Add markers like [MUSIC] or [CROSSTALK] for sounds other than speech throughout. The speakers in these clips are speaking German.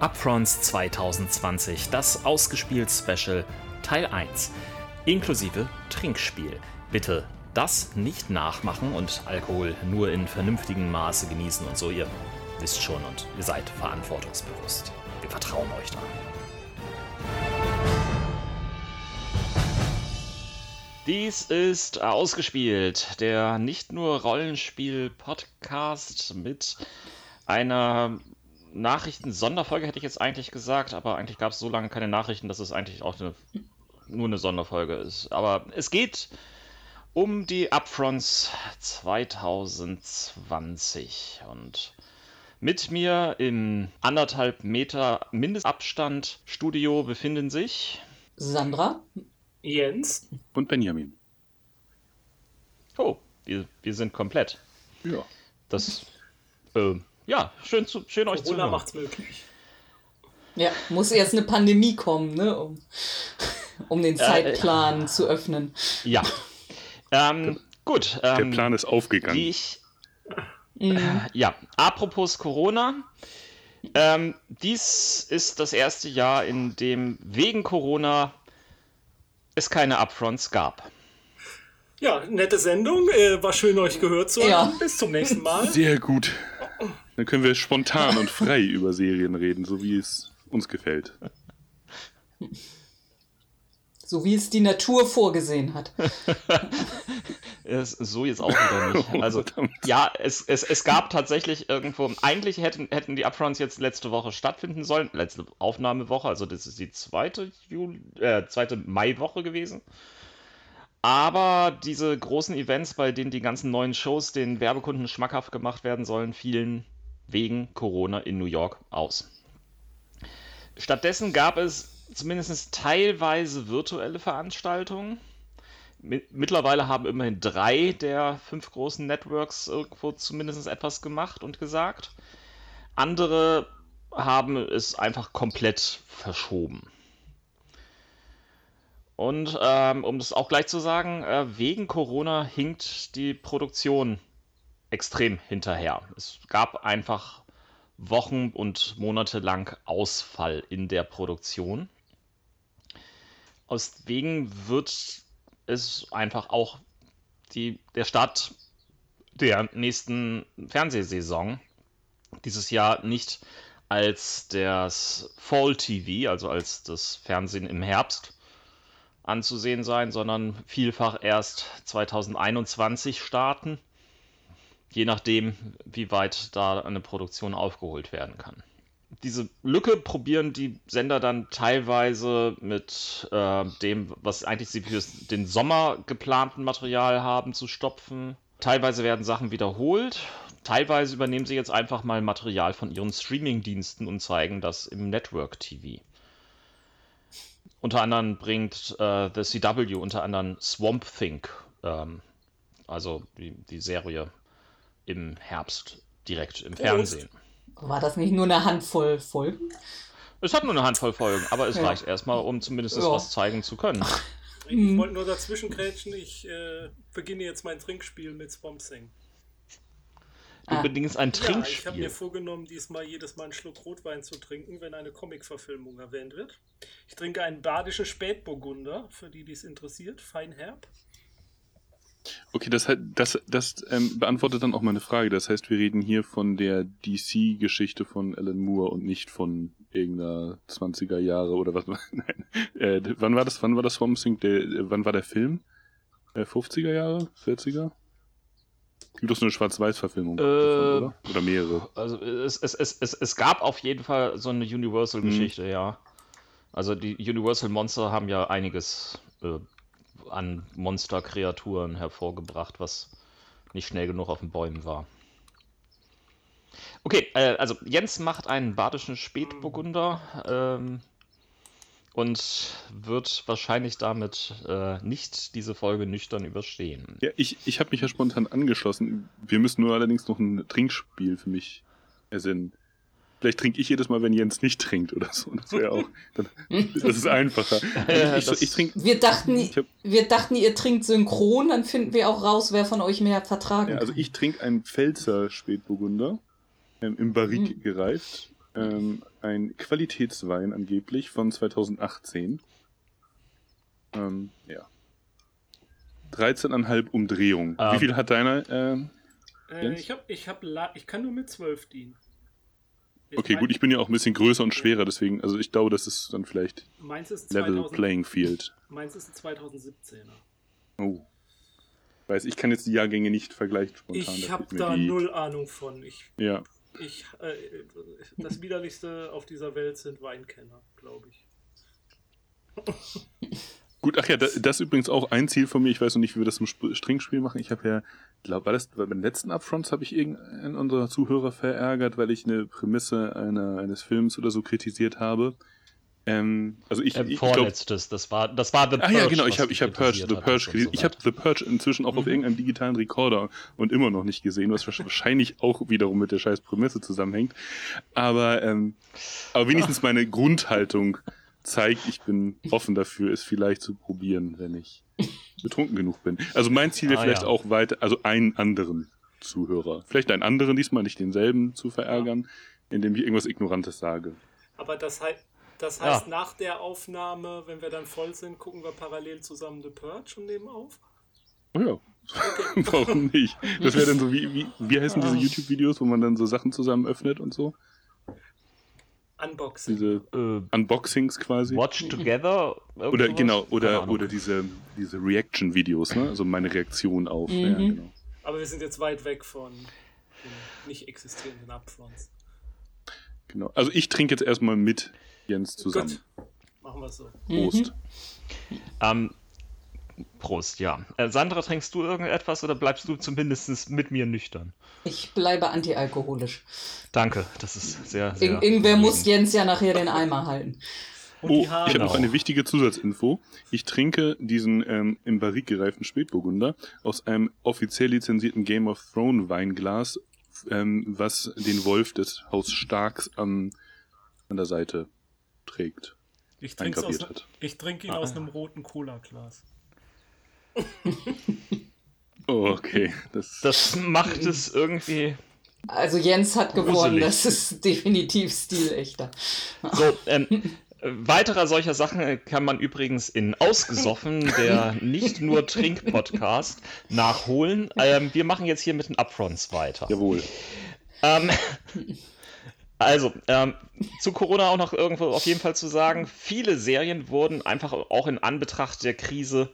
Upfronts 2020, das ausgespielt Special Teil 1, inklusive Trinkspiel. Bitte das nicht nachmachen und Alkohol nur in vernünftigem Maße genießen und so, ihr wisst schon und ihr seid verantwortungsbewusst. Wir vertrauen euch da. Dies ist ausgespielt, der nicht nur Rollenspiel-Podcast mit einer Nachrichten-Sonderfolge, hätte ich jetzt eigentlich gesagt, aber eigentlich gab es so lange keine Nachrichten, dass es eigentlich auch eine, nur eine Sonderfolge ist. Aber es geht um die Upfronts 2020 und mit mir im anderthalb Meter Mindestabstand Studio befinden sich Sandra, Jens und Benjamin. Oh, wir, wir sind komplett. Ja. Das, äh, ja, schön, zu, schön euch zu Corona hören. macht's möglich. ja, muss erst eine Pandemie kommen, ne, um, um den Zeitplan zu öffnen. Ja. Ähm, gut. Der Ähm, Plan ist aufgegangen. ich. Äh, ja, apropos Corona. Ähm, dies ist das erste Jahr, in dem wegen Corona es keine Upfronts gab. Ja, nette Sendung. Äh, war schön, euch gehört zu haben. Ja. Bis zum nächsten Mal. Sehr gut. Dann können wir spontan und frei [LAUGHS] über Serien reden, so wie es uns gefällt. So wie es die Natur vorgesehen hat. [LAUGHS] So jetzt auch wieder nicht. [LAUGHS] Also, Verdammt. ja, es, es, es gab tatsächlich irgendwo, eigentlich hätten, hätten die Upfronts jetzt letzte Woche stattfinden sollen, letzte Aufnahmewoche, also das ist die zweite, Juli, äh, zweite Maiwoche gewesen. Aber diese großen Events, bei denen die ganzen neuen Shows den Werbekunden schmackhaft gemacht werden sollen, fielen wegen Corona in New York aus. Stattdessen gab es zumindest teilweise virtuelle Veranstaltungen. Mi- Mittlerweile haben immerhin drei der fünf großen Networks irgendwo zumindest etwas gemacht und gesagt. Andere haben es einfach komplett verschoben. Und ähm, um das auch gleich zu sagen, äh, wegen Corona hinkt die Produktion extrem hinterher. Es gab einfach Wochen und Monate lang Ausfall in der Produktion. Deswegen wird es einfach auch die, der Start der nächsten Fernsehsaison dieses Jahr nicht als das Fall TV, also als das Fernsehen im Herbst, anzusehen sein, sondern vielfach erst 2021 starten, je nachdem, wie weit da eine Produktion aufgeholt werden kann. Diese Lücke probieren die Sender dann teilweise mit äh, dem, was eigentlich sie für den Sommer geplanten Material haben, zu stopfen. Teilweise werden Sachen wiederholt. Teilweise übernehmen sie jetzt einfach mal Material von ihren Streaming-Diensten und zeigen das im Network-TV. Unter anderem bringt äh, The CW unter anderem Swamp Thing, ähm, also die, die Serie im Herbst direkt im Fernsehen. War das nicht nur eine Handvoll Folgen? Es hat nur eine Handvoll Folgen, aber es Ja. reicht erstmal, um zumindest Ja. was zeigen zu können. Ich wollte nur dazwischen grätschen. Ich äh, beginne jetzt mein Trinkspiel mit Swamp Thing. Du Ah. bedingst ein Ja, ich habe Trinkspiel. mir vorgenommen, diesmal jedes Mal einen Schluck Rotwein zu trinken, wenn eine Comic-Verfilmung erwähnt wird. Ich trinke einen badischen Spätburgunder, für die, die es interessiert, feinherb. Okay, das, hat- das, das ähm, beantwortet dann auch meine Frage. Das heißt, wir reden hier von der DC-Geschichte von Alan Moore und nicht von irgendeiner 20er Jahre oder was. [LAUGHS] Nein. Äh, wann war das? Wann war das Swamp Thing? Der, äh, wann war der Film? Äh, 50er Jahre? 40er? Gibt so eine Schwarz-Weiß-Verfilmung Äh, oder? Oder mehrere. Also es, es, es, es, es gab auf jeden Fall so eine Universal-Geschichte, ja. Also die Universal Monster haben ja einiges äh, an Monsterkreaturen hervorgebracht, was nicht schnell genug auf den Bäumen war. Okay, äh, also Jens macht einen badischen Spätburgunder ähm, und wird wahrscheinlich damit äh, nicht diese Folge nüchtern überstehen. Ja, ich, ich habe mich ja spontan angeschlossen. Wir müssen nur allerdings noch ein Trinkspiel für mich ersinnen. Vielleicht trinke ich jedes Mal, wenn Jens nicht trinkt oder so. Das wäre auch. Dann, das ist einfacher. Ja, [LAUGHS] ich, ich, ich trinke. Wir dachten, Ich hab- wir dachten, ihr trinkt synchron, dann finden wir auch raus, wer von euch mehr vertragen Ja, also ich trinke einen Pfälzer Spätburgunder, ähm, im Barrik gereift. Ähm, ein Qualitätswein angeblich von 2018. Ähm, ja. 13,5 Umdrehungen. Ähm. Wie viel hat deiner? Äh, Jens? ich, hab, ich, hab ich kann nur mit 12 dienen. Jetzt okay, gut, ich bin ja auch ein bisschen größer und schwerer, deswegen, also ich glaube, das ist dann vielleicht Meins ist, Level 2000, Playing Field. meins ist ein 2017er. Oh. Weiß, ich kann jetzt die Jahrgänge nicht vergleichen spontan. Ich habe da null Ahnung von. Ich, Ja. Ich, äh, das widerlichste auf dieser Welt sind Weinkenner, glaube ich. Gut, ach ja, da, das ist übrigens auch ein Ziel von mir. Ich weiß noch nicht, wie wir das im Sp Stringspiel machen. Ich habe ja, glaube, war das bei den letzten Upfronts habe ich irgendeinen unserer Zuhörer verärgert, weil ich eine Prämisse einer, eines Films oder so kritisiert habe. Ähm, also ich, Ähm, ich glaube, vorletztes, das war, das war The Ah Purge. ja, genau, ich habe ich hab Purge, The Purge, gelesen. so ich habe. The Purge inzwischen auch auf Mhm. irgendeinem digitalen Recorder und immer noch nicht gesehen, was wahrscheinlich auch wiederum mit der scheiß Prämisse zusammenhängt. Aber, ähm, aber wenigstens meine Grundhaltung zeigt, ich bin offen dafür, es vielleicht zu probieren, wenn ich betrunken genug bin. Also mein Ziel wäre Ah, vielleicht ja. auch weiter, also einen anderen Zuhörer, vielleicht einen anderen diesmal, nicht denselben zu verärgern, indem ich irgendwas Ignorantes sage. Aber das, hei das Ja. heißt, nach der Aufnahme, wenn wir dann voll sind, gucken wir parallel zusammen The Purge und nehmen auf? Oh ja. [LAUGHS] Warum nicht? Das wäre dann so, wie, wie, wie heißen diese YouTube-Videos, wo man dann so Sachen zusammen öffnet und so? Unboxing. Diese Äh, Unboxings quasi. Watch Together. Oder sowas? genau, oder, oder diese, diese Reaction-Videos, ne? Also meine Reaktion auf. Mhm. Ja, genau. Aber wir sind jetzt weit weg von den nicht existierenden Upfronts. genau. Also ich trinke jetzt erstmal mit Jens zusammen. Gut, machen wir es so. Prost. Ähm, Prost, ja. Äh, Sandra, trinkst du irgendetwas oder bleibst du zumindest mit mir nüchtern? Ich bleibe antialkoholisch. Danke, das ist sehr, sehr. Ir irgendwer muss. Jens ja nachher den Eimer halten. Und Oh, ich habe noch eine wichtige Zusatzinfo. Ich trinke diesen ähm, im Barrique gereiften Spätburgunder aus einem offiziell lizenzierten Game of Thrones Weinglas, ähm, was den Wolf des Haus Starks am, an der Seite trägt, Ich trinke aus, ich trinke ihn Ah. aus einem roten Cola-Glas. [LAUGHS] Oh, okay. Das, Das macht es irgendwie. Also Jens hat gewonnen, das ist [LAUGHS] definitiv stilechter. So, ähm, äh, weiterer solcher Sachen kann man übrigens in Ausgesoffen, der nicht nur Trink-Podcast, nachholen. Ähm, wir machen jetzt hier mit den Upfronts weiter. jawohl. Ähm, also, ähm, zu Corona auch noch irgendwo auf jeden Fall zu sagen, viele Serien wurden einfach auch in Anbetracht der Krise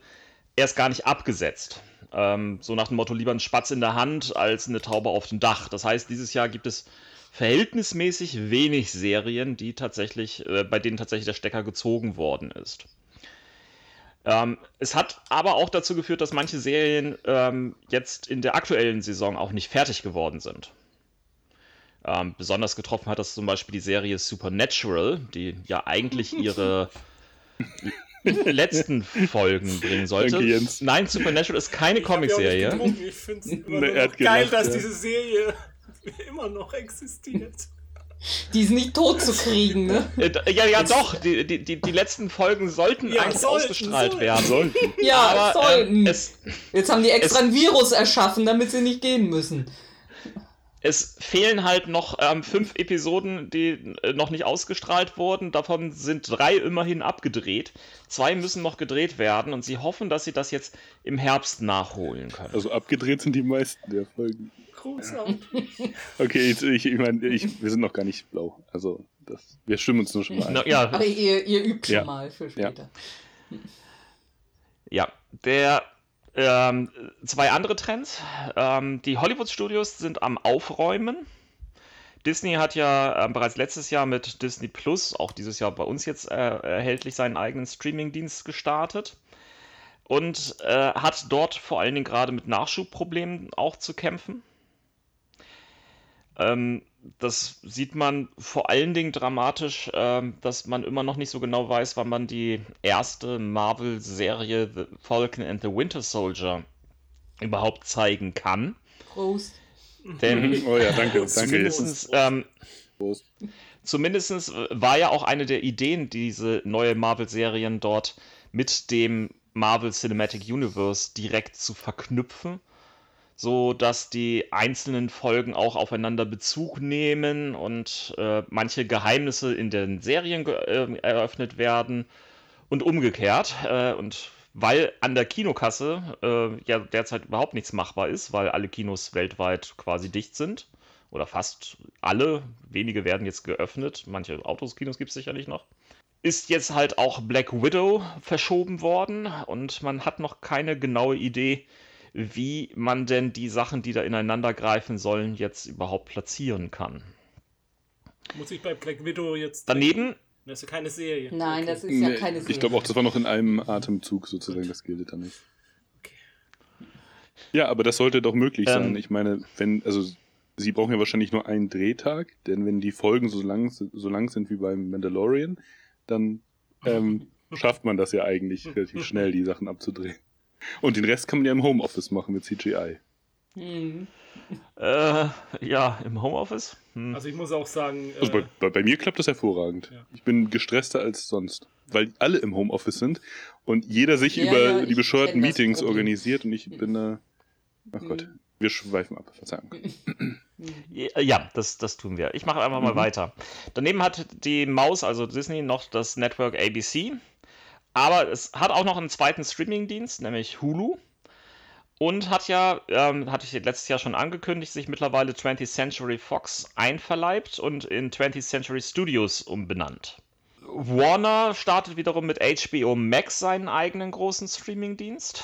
erst gar nicht abgesetzt. Ähm, so nach dem Motto, lieber ein Spatz in der Hand als eine Taube auf dem Dach. Das heißt, dieses Jahr gibt es verhältnismäßig wenig Serien, die tatsächlich, äh, bei denen tatsächlich der Stecker gezogen worden ist. Ähm, es hat aber auch dazu geführt, dass manche Serien ähm, jetzt in der aktuellen Saison auch nicht fertig geworden sind. Ähm, besonders getroffen hat das zum Beispiel die Serie Supernatural, die ja eigentlich [LAUGHS] ihre [LAUGHS] letzten Folgen bringen sollte. Nein, Supernatural ist keine Comicserie. Ich finde es geil, gelacht, dass ja. diese Serie [LAUGHS] immer noch existiert. Die ist nicht tot zu kriegen, ne? Äh, ja, ja, doch. Die, die, die, die letzten Folgen sollten Ja, eigentlich sollten, ausgestrahlt sollten. werden. Sollten. Ja, Aber sollten. ähm, es, Jetzt haben die extra es- ein Virus erschaffen, damit sie nicht gehen müssen. Es fehlen halt noch ähm, fünf Episoden, die äh, noch nicht ausgestrahlt wurden. Davon sind drei immerhin abgedreht. Zwei müssen noch gedreht werden und sie hoffen, dass sie das jetzt im Herbst nachholen können. Also abgedreht sind die meisten der Folgen. Großartig. Okay, ich, ich, ich meine, ich, wir sind noch gar nicht blau. Also, das, wir stimmen uns nur schon mal ein. Na, ja, Aber ihr, ihr übt schon Ja. mal für Ja. später. Ja, der ähm, zwei andere Trends. Ähm, die Hollywood-Studios sind am Aufräumen. Disney hat ja ähm, bereits letztes Jahr mit Disney Plus, auch dieses Jahr bei uns jetzt äh, erhältlich, seinen eigenen Streaming-Dienst gestartet. Und äh, hat dort vor allen Dingen gerade mit Nachschubproblemen auch zu kämpfen. Ähm, das sieht man vor allen Dingen dramatisch, ähm, dass man immer noch nicht so genau weiß, wann man die erste Marvel-Serie The Falcon and the Winter Soldier überhaupt zeigen kann. Prost. Denn [LAUGHS] Oh ja, danke, danke. zumindest, ähm, Prost. zumindest war ja auch eine der Ideen, diese neue Marvel-Serien dort mit dem Marvel Cinematic Universe direkt zu verknüpfen, so dass die einzelnen Folgen auch aufeinander Bezug nehmen und äh, manche Geheimnisse in den Serien äh, eröffnet werden und umgekehrt. Äh, und weil an der Kinokasse äh, ja derzeit überhaupt nichts machbar ist, weil alle Kinos weltweit quasi dicht sind. Oder fast alle. Wenige werden jetzt geöffnet. Manche Autoskinos gibt es sicherlich noch. Ist jetzt halt auch Black Widow verschoben worden und man hat noch keine genaue Idee, wie man denn die Sachen, die da ineinander greifen sollen, jetzt überhaupt platzieren kann. Muss ich bei Black Widow jetzt. Daneben das ist ja keine Serie. Nein, okay. das ist ja keine Serie. Ich glaube auch, das war noch in einem Atemzug sozusagen, das gilt dann nicht. Okay. Ja, aber das sollte doch möglich ähm, sein. Ich meine, wenn, also sie brauchen ja wahrscheinlich nur einen Drehtag, denn wenn die Folgen so lang, so lang sind wie beim Mandalorian, dann ähm, [LAUGHS] schafft man das ja eigentlich relativ schnell, die Sachen abzudrehen. Und den Rest kann man ja im Homeoffice machen mit CGI. Mhm. Äh, ja, im Homeoffice. Hm. Also ich muss auch sagen. Also bei, bei, bei, mir klappt das hervorragend. Ja. Ich bin gestresster als sonst, weil alle im Homeoffice sind und jeder sich ja, über ja, die bescheuerten Meetings organisiert und ich bin da. Ach mhm. Gott, wir schweifen ab, Verzeihung. Ja, das, das tun wir. Ich mache einfach mal mhm. weiter. Daneben hat die Maus, also Disney, noch das Network ABC. Aber es hat auch noch einen zweiten Streamingdienst, nämlich Hulu. Und hat ja, ähm, hatte ich letztes Jahr schon angekündigt, sich mittlerweile 20th Century Fox einverleibt und in 20th Century Studios umbenannt. Warner startet wiederum mit HBO Max seinen eigenen großen Streamingdienst.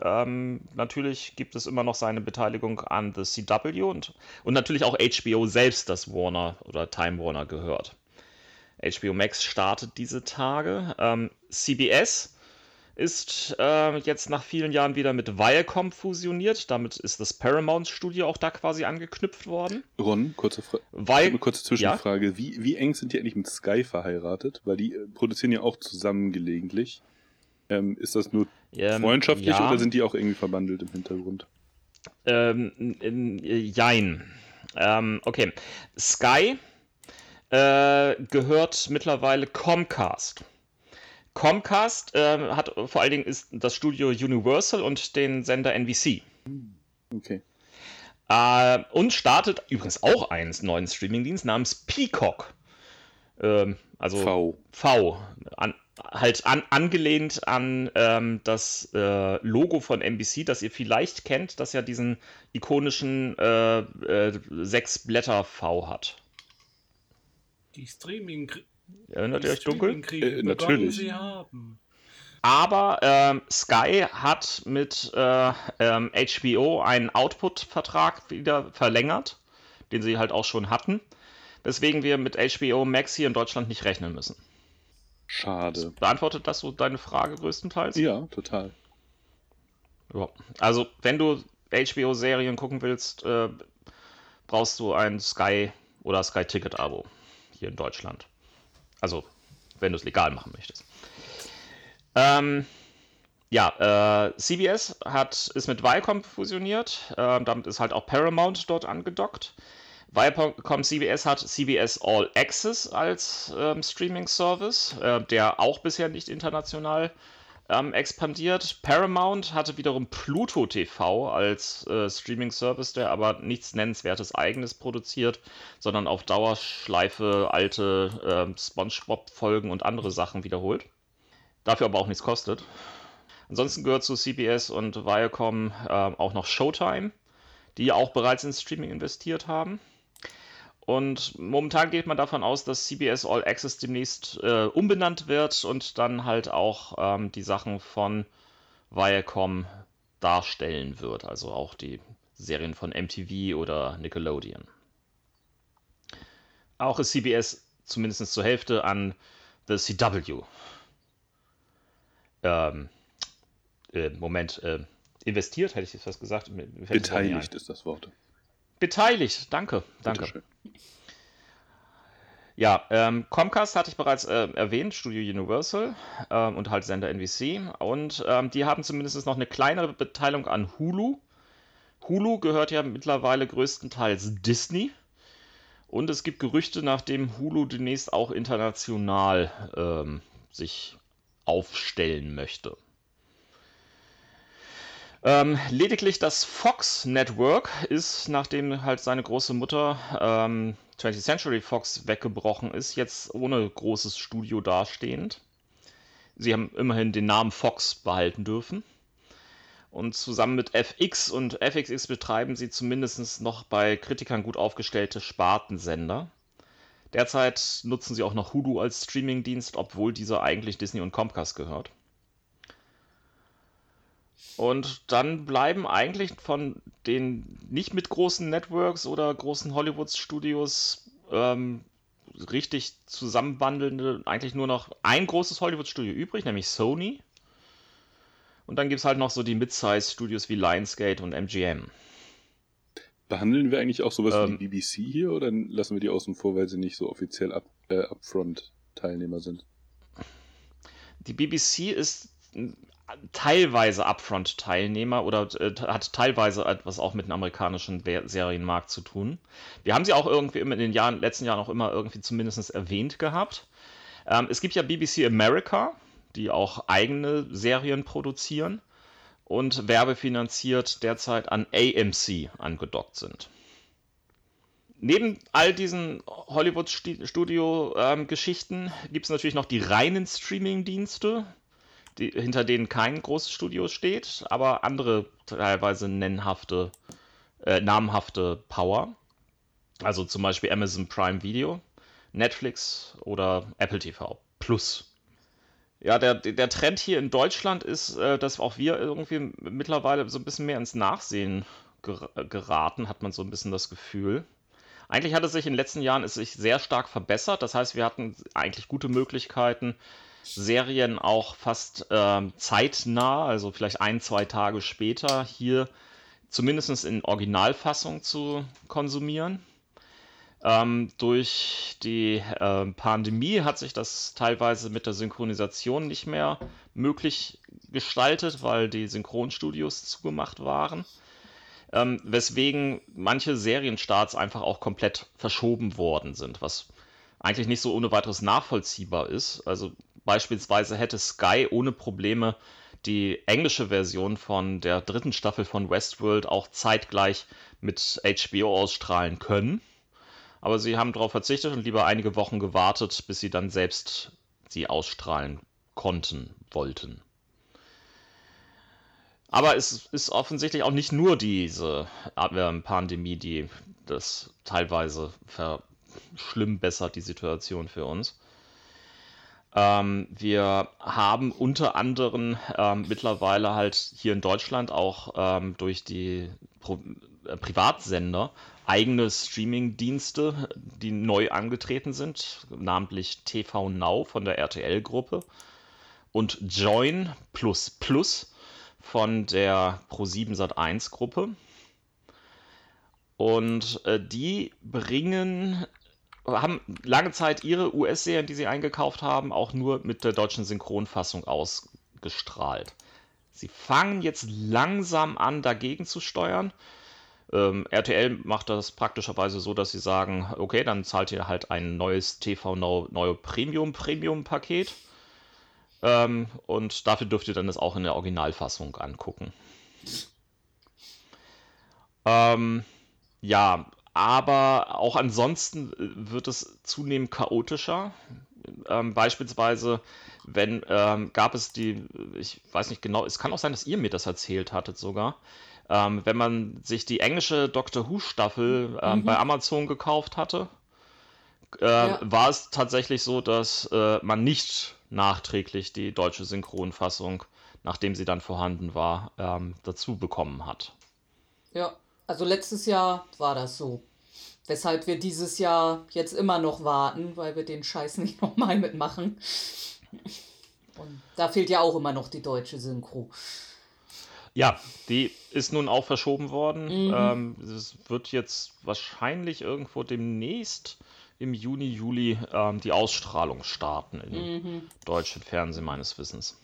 Ähm, natürlich gibt es immer noch seine Beteiligung an The CW und, und natürlich auch HBO selbst, das Warner oder Time Warner gehört. HBO Max startet diese Tage. Ähm, CBS ist äh, jetzt nach vielen Jahren wieder mit Viacom fusioniert. Damit ist das Paramount Studio auch da quasi angeknüpft worden. Ron, kurze, Fra eine kurze Zwischenfrage. Ja? Wie, wie eng sind die eigentlich mit Sky verheiratet? Weil die äh, produzieren ja auch zusammen gelegentlich. Ähm, ist das nur ähm, freundschaftlich ja. oder sind die auch irgendwie verbandelt im Hintergrund? Ähm, in, jein. Ähm, okay. Sky äh, gehört mittlerweile Comcast. Comcast äh, hat vor allen Dingen ist das Studio Universal und den Sender NBC. Okay. Äh, und startet übrigens auch einen neuen Streamingdienst namens Peacock. Ähm, also V. V. An, halt an, angelehnt an ähm, das äh, Logo von NBC, das ihr vielleicht kennt, das ja diesen ikonischen äh, äh, sechs Blätter V hat. Die Streaming Erinnert ihr euch dunkel? Äh, natürlich. Aber ähm, Sky hat mit äh, ähm, HBO einen Output-Vertrag wieder verlängert, den sie halt auch schon hatten, weswegen wir mit HBO Max hier in Deutschland nicht rechnen müssen. Schade. Beantwortet das so deine Frage größtenteils? Ja, total. Ja. Also, wenn du HBO-Serien gucken willst, äh, brauchst du ein Sky oder Sky Ticket-Abo hier in Deutschland. Also, wenn du es legal machen möchtest. Ähm, ja, äh, CBS hat, ist mit Viacom fusioniert. Äh, damit ist halt auch Paramount dort angedockt. Viacom CBS hat CBS All Access als ähm, Streaming-Service, äh, der auch bisher nicht international ähm, expandiert. Paramount hatte wiederum Pluto TV als äh, Streaming-Service, der aber nichts Nennenswertes eigenes produziert, sondern auf Dauerschleife alte äh, SpongeBob-Folgen und andere Sachen wiederholt. Dafür aber auch nichts kostet. Ansonsten gehört zu CBS und Viacom äh, auch noch Showtime, die auch bereits ins Streaming investiert haben. Und momentan geht man davon aus, dass CBS All Access demnächst äh, umbenannt wird und dann halt auch ähm, die Sachen von Viacom darstellen wird. Also auch die Serien von MTV oder Nickelodeon. Auch ist CBS zumindest zur Hälfte an The CW. Ähm, äh, Moment, äh, investiert, hätte ich jetzt was gesagt. Beteiligt ist das Wort. Beteiligt, danke, danke. Ja, ähm, Comcast hatte ich bereits äh, erwähnt, Studio Universal ähm, und halt Sender NBC. Und ähm, die haben zumindest noch eine kleinere Beteiligung an Hulu. Hulu gehört ja mittlerweile größtenteils Disney. Und es gibt Gerüchte, nachdem Hulu demnächst auch international ähm, sich aufstellen möchte. Ähm, lediglich das Fox Network ist, nachdem halt seine große Mutter ähm, 20th Century Fox weggebrochen ist, jetzt ohne großes Studio dastehend. Sie haben immerhin den Namen Fox behalten dürfen. Und zusammen mit FX und FXX betreiben sie zumindest noch bei Kritikern gut aufgestellte Spartensender. Derzeit nutzen sie auch noch Hulu als Streamingdienst, obwohl dieser eigentlich Disney und Comcast gehört. Und dann bleiben eigentlich von den nicht mit großen Networks oder großen Hollywood-Studios ähm, richtig zusammenwandelnde eigentlich nur noch ein großes Hollywood-Studio übrig, nämlich Sony. Und dann gibt es halt noch so die Mid-Size-Studios wie Lionsgate und MGM. Behandeln wir eigentlich auch sowas ähm, wie die BBC hier oder lassen wir die außen vor, weil sie nicht so offiziell up, äh, Upfront-Teilnehmer sind? Die BBC ist teilweise Upfront-Teilnehmer oder äh, hat teilweise etwas auch mit dem amerikanischen Serienmarkt zu tun. Wir haben sie auch irgendwie in den Jahren, letzten Jahren auch immer irgendwie zumindest erwähnt gehabt. Ähm, es gibt ja BBC America, die auch eigene Serien produzieren und werbefinanziert derzeit an AMC angedockt sind. Neben all diesen Hollywood-Studio-Geschichten ähm, gibt es natürlich noch die reinen Streaming-Dienste, die, hinter denen kein großes Studio steht, aber andere teilweise nennhafte, äh, namhafte Power. Also zum Beispiel Amazon Prime Video, Netflix oder Apple TV Plus. Ja, der, der Trend hier in Deutschland ist, äh, dass auch wir irgendwie mittlerweile so ein bisschen mehr ins Nachsehen geraten, hat man so ein bisschen das Gefühl. Eigentlich hat es sich in den letzten Jahren ist sich sehr stark verbessert. Das heißt, wir hatten eigentlich gute Möglichkeiten, Serien auch fast ähm, zeitnah, also vielleicht ein, zwei Tage später, hier zumindest in Originalfassung zu konsumieren. Ähm, durch die äh, Pandemie hat sich das teilweise mit der Synchronisation nicht mehr möglich gestaltet, weil die Synchronstudios zugemacht waren. Ähm, weswegen manche Serienstarts einfach auch komplett verschoben worden sind, was eigentlich nicht so ohne weiteres nachvollziehbar ist. Also beispielsweise hätte Sky ohne Probleme die englische Version von der dritten Staffel von Westworld auch zeitgleich mit HBO ausstrahlen können. Aber sie haben darauf verzichtet und lieber einige Wochen gewartet, bis sie dann selbst sie ausstrahlen konnten, wollten. Aber es ist offensichtlich auch nicht nur diese Pandemie, die das teilweise verschlimmbessert, die Situation für uns. Ähm, wir haben unter anderem ähm, mittlerweile halt hier in Deutschland auch ähm, durch die Pro äh, Privatsender eigene Streaming-Dienste, die neu angetreten sind, namentlich TV Now von der RTL-Gruppe und Join Plus Plus von der Pro7 Sat1-Gruppe. Und äh, die bringen, haben lange Zeit ihre US-Serien, die sie eingekauft haben, auch nur mit der deutschen Synchronfassung ausgestrahlt. Sie fangen jetzt langsam an, dagegen zu steuern. Ähm, RTL macht das praktischerweise so, dass sie sagen, okay, dann zahlt ihr halt ein neues TV Now neue Premium Premium Paket. Ähm, und dafür dürft ihr dann das auch in der Originalfassung angucken. Ähm, ja, aber auch ansonsten wird es zunehmend chaotischer. Ähm, beispielsweise, wenn ähm, gab es die, ich weiß nicht genau, es kann auch sein, dass ihr mir das erzählt hattet sogar. Ähm, wenn man sich die englische Doctor Who Staffel ähm, mhm. bei Amazon gekauft hatte, äh, ja. war es tatsächlich so, dass äh, man nicht nachträglich die deutsche Synchronfassung, nachdem sie dann vorhanden war, ähm, dazu bekommen hat. Ja, also letztes Jahr war das so. Weshalb wir dieses Jahr jetzt immer noch warten, weil wir den Scheiß [LAUGHS] nicht nochmal mitmachen. Und da fehlt ja auch immer noch die deutsche Synchro. Ja, die ist nun auch verschoben worden. Mhm. Ähm, es wird jetzt wahrscheinlich irgendwo demnächst im Juni, Juli ähm, die Ausstrahlung starten im mhm. deutschen Fernsehen meines Wissens.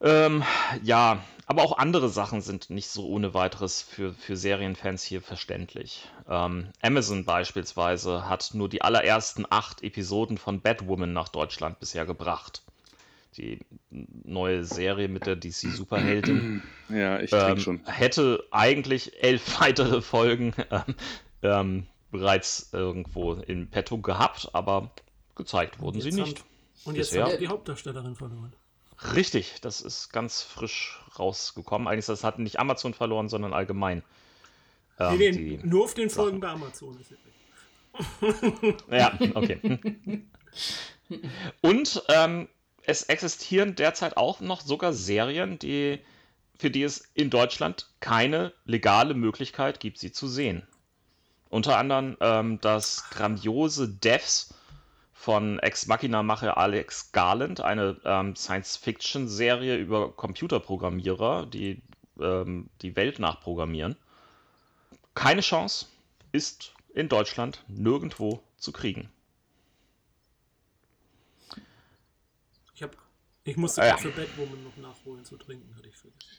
Ähm, ja, aber auch andere Sachen sind nicht so ohne weiteres für, für Serienfans hier verständlich. Ähm, Amazon beispielsweise hat nur die allerersten acht Episoden von Batwoman nach Deutschland bisher gebracht. die neue Serie mit der DC Superheldin. [CLEARS THROAT] Ja, ich ähm, schon. Hätte eigentlich elf [LAUGHS] weitere Folgen ähm, ähm, bereits irgendwo in petto gehabt, aber gezeigt wurden sie nicht. Haben, und jetzt Bisher. haben die Hauptdarstellerin verloren. Richtig, das ist ganz frisch rausgekommen. Eigentlich das hat nicht Amazon verloren, sondern allgemein. Ähm, nee, nee, nur auf den Folgen bei Amazon ist Ja, okay. Und ähm, es existieren derzeit auch noch sogar Serien, die, für die es in Deutschland keine legale Möglichkeit gibt, sie zu sehen. Unter anderem ähm, das grandiose Devs von Ex-Machina-Macher Alex Garland, eine ähm, Science-Fiction-Serie über Computerprogrammierer, die ähm, die Welt nachprogrammieren. Keine Chance ist in Deutschland nirgendwo zu kriegen. Ich, hab, ich musste ah, ja. für Batwoman noch nachholen zu trinken, hatte ich vergessen.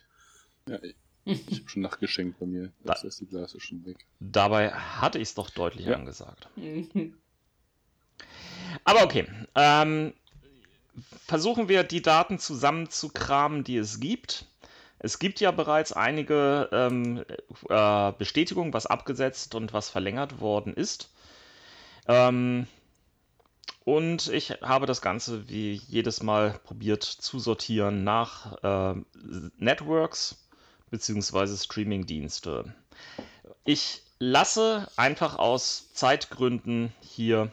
Ja, ich, ich habe schon nachgeschenkt bei mir. Das da, erste Glas ist schon weg. Dabei hatte ich es doch deutlich ja. angesagt. [LAUGHS] Aber okay. Ähm, versuchen wir die Daten zusammenzukramen, die es gibt. Es gibt ja bereits einige ähm, äh, Bestätigungen, was abgesetzt und was verlängert worden ist. Ähm, und ich habe das Ganze wie jedes Mal probiert zu sortieren nach äh, Networks bzw. Streamingdienste. Ich lasse einfach aus Zeitgründen hier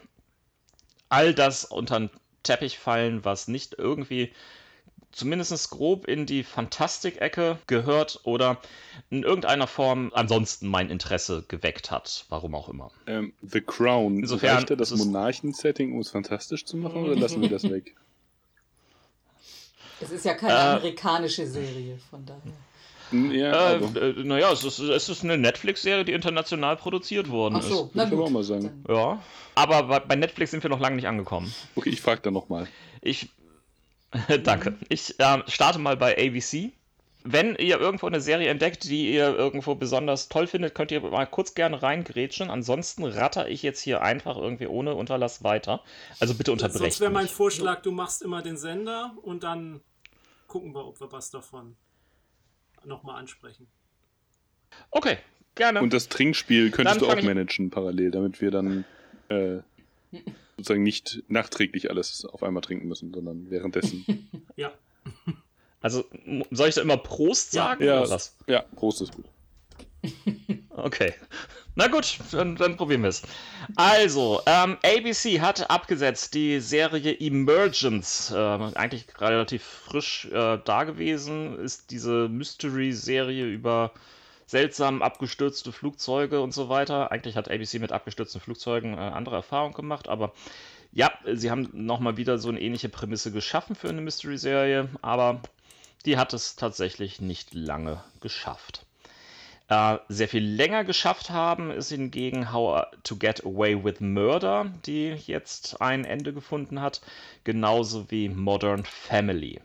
all das unter den Teppich fallen, was nicht irgendwie zumindest grob in die Fantastik-Ecke gehört oder in irgendeiner Form ansonsten mein Interesse geweckt hat, warum auch immer. Ähm, The Crown, Insofern reicht das Monarchen-Setting, um es fantastisch zu machen, oder lassen wir das weg? Es ist ja keine äh, amerikanische Serie, von daher. Ja, äh, äh, naja, es ist, es ist eine Netflix-Serie, die international produziert worden Ach so, ist. Na gut. Ich auch mal sagen. Ja, aber bei Netflix sind wir noch lange nicht angekommen. Okay, ich frage da nochmal. Ich [LAUGHS] Danke. Ich äh, starte mal bei ABC. Wenn ihr irgendwo eine Serie entdeckt, die ihr irgendwo besonders toll findet, könnt ihr mal kurz gerne reingrätschen. Ansonsten ratter ich jetzt hier einfach irgendwie ohne Unterlass weiter. Also bitte unterbrechen. Sonst wäre mein Vorschlag, du machst immer den Sender und dann gucken wir, ob wir was davon nochmal ansprechen. Okay, gerne. Und das Trinkspiel könntest du auch managen parallel, damit wir dann äh, sozusagen nicht nachträglich alles auf einmal trinken müssen, sondern währenddessen. [LAUGHS] ja. Also soll ich da immer Prost sagen? Ja, ja, ja Prost ist gut. Okay. Na gut, dann, dann probieren wir es. Also, ähm, ABC hat abgesetzt die Serie Emergence. Äh, eigentlich relativ frisch äh, da gewesen. Ist diese Mystery-Serie über seltsam abgestürzte Flugzeuge und so weiter. Eigentlich hat ABC mit abgestürzten Flugzeugen äh, andere Erfahrungen gemacht, aber ja, sie haben nochmal wieder so eine ähnliche Prämisse geschaffen für eine Mystery-Serie, aber die hat es tatsächlich nicht lange geschafft. Äh, sehr viel länger geschafft haben ist hingegen How to Get Away with Murder, die jetzt ein Ende gefunden hat, genauso wie Modern Family.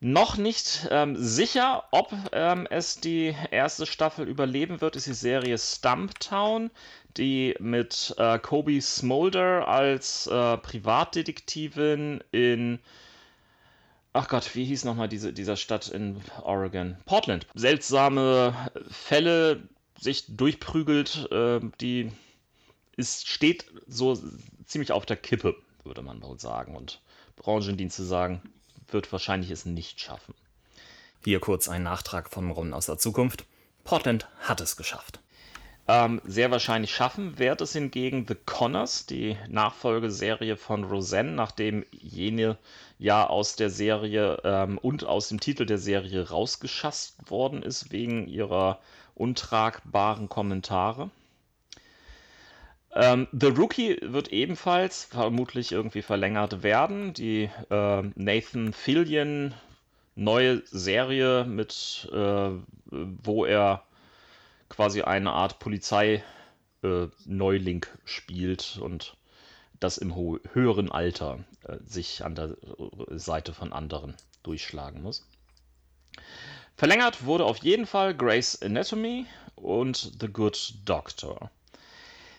Noch nicht ähm, sicher, ob ähm, es die erste Staffel überleben wird, ist die Serie Stumptown, die mit äh, Kobe Smolder als äh, Privatdetektivin in Ach Gott, wie hieß nochmal diese, dieser Stadt in Oregon? Portland. Seltsame Fälle sich durchprügelt, äh, die ist, steht so ziemlich auf der Kippe, würde man wohl sagen. Und Branchendienste sagen, wird wahrscheinlich es nicht schaffen. Hier kurz ein Nachtrag von Ron aus der Zukunft. Portland hat es geschafft. Ähm, sehr wahrscheinlich schaffen wird es hingegen The Connors, die Nachfolgeserie von Roseanne, nachdem jene ja aus der Serie ähm, und aus dem Titel der Serie rausgeschasst worden ist wegen ihrer untragbaren Kommentare. Ähm, The Rookie wird ebenfalls vermutlich irgendwie verlängert werden. Die äh, Nathan Fillion neue Serie mit, äh, wo er quasi eine Art Polizei-Neuling äh, spielt und das im höheren Alter äh, sich an der Seite von anderen durchschlagen muss. Verlängert wurde auf jeden Fall Grace Anatomy und The Good Doctor.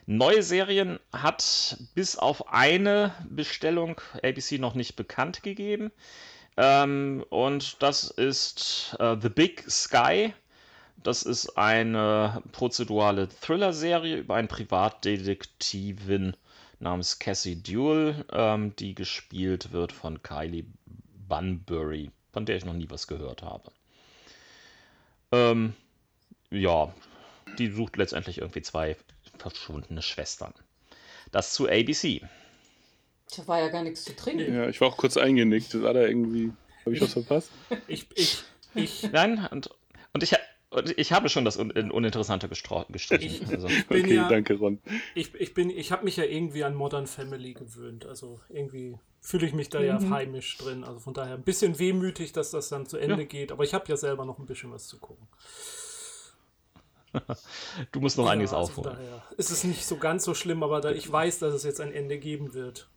Neue Serien hat bis auf eine Bestellung ABC noch nicht bekannt gegeben. Ähm, und das ist äh, The Big Sky. Das ist eine prozedurale Thriller-Serie über einen Privatdetektivin namens Cassie Duell, ähm, die gespielt wird von Kylie Bunbury, von der ich noch nie was gehört habe. Ähm, ja, die sucht letztendlich irgendwie zwei verschwundene Schwestern. Das zu ABC. Da war ja gar nichts zu trinken. Ja, ich war auch kurz eingenickt. War da irgendwie. Habe ich was verpasst? Ich, ich, ich. Nein, und, und ich, und ich habe schon das Un Uninteressante gestrichen. Ich, Also, Okay, ja, danke, Ron. ich, ich bin, ich habe mich ja irgendwie an Modern Family gewöhnt. Also irgendwie fühle ich mich da ja Mhm. heimisch drin. Also von daher ein bisschen wehmütig, dass das dann zu Ende Ja. geht. Aber ich habe ja selber noch ein bisschen was zu gucken. [LAUGHS] du musst noch einiges Ja, also von aufholen. daher ist es nicht so ganz so schlimm, aber da ich weiß, dass es jetzt ein Ende geben wird.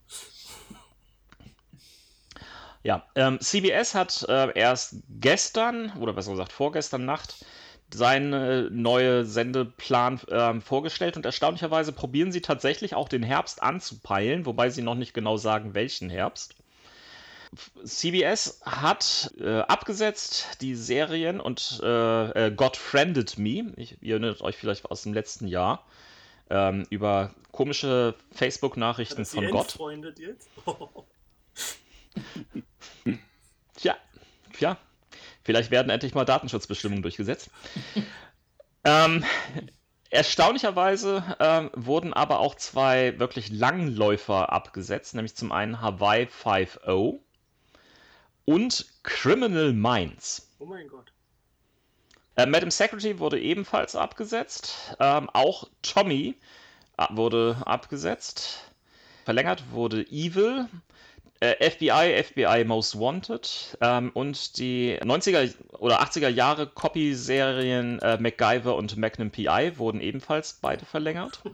Ja, ähm, CBS hat äh, erst gestern, oder besser gesagt vorgestern Nacht, seinen äh, neue Sendeplan ähm, vorgestellt und erstaunlicherweise probieren sie tatsächlich auch den Herbst anzupeilen, wobei sie noch nicht genau sagen, welchen Herbst. CBS hat äh, abgesetzt die Serien und äh, äh, God Friended Me, ich, ihr erinnert euch vielleicht aus dem letzten Jahr, ähm, über komische Facebook-Nachrichten von Gott. jetzt? [LAUGHS] [LAUGHS] Tja, tja. Vielleicht werden endlich mal Datenschutzbestimmungen durchgesetzt. [LAUGHS] ähm, erstaunlicherweise ähm, wurden aber auch zwei wirklich Langläufer abgesetzt, nämlich zum einen Hawaii 5.0 und Criminal Minds. oh mein Gott. Äh, Madam Secretary wurde ebenfalls abgesetzt. Ähm, auch Tommy äh, wurde abgesetzt. Verlängert wurde Evil, äh, FBI, FBI Most Wanted ähm, und die 90er oder 80er Jahre Copy-Serien äh, MacGyver und Magnum PI wurden ebenfalls beide verlängert. [LAUGHS]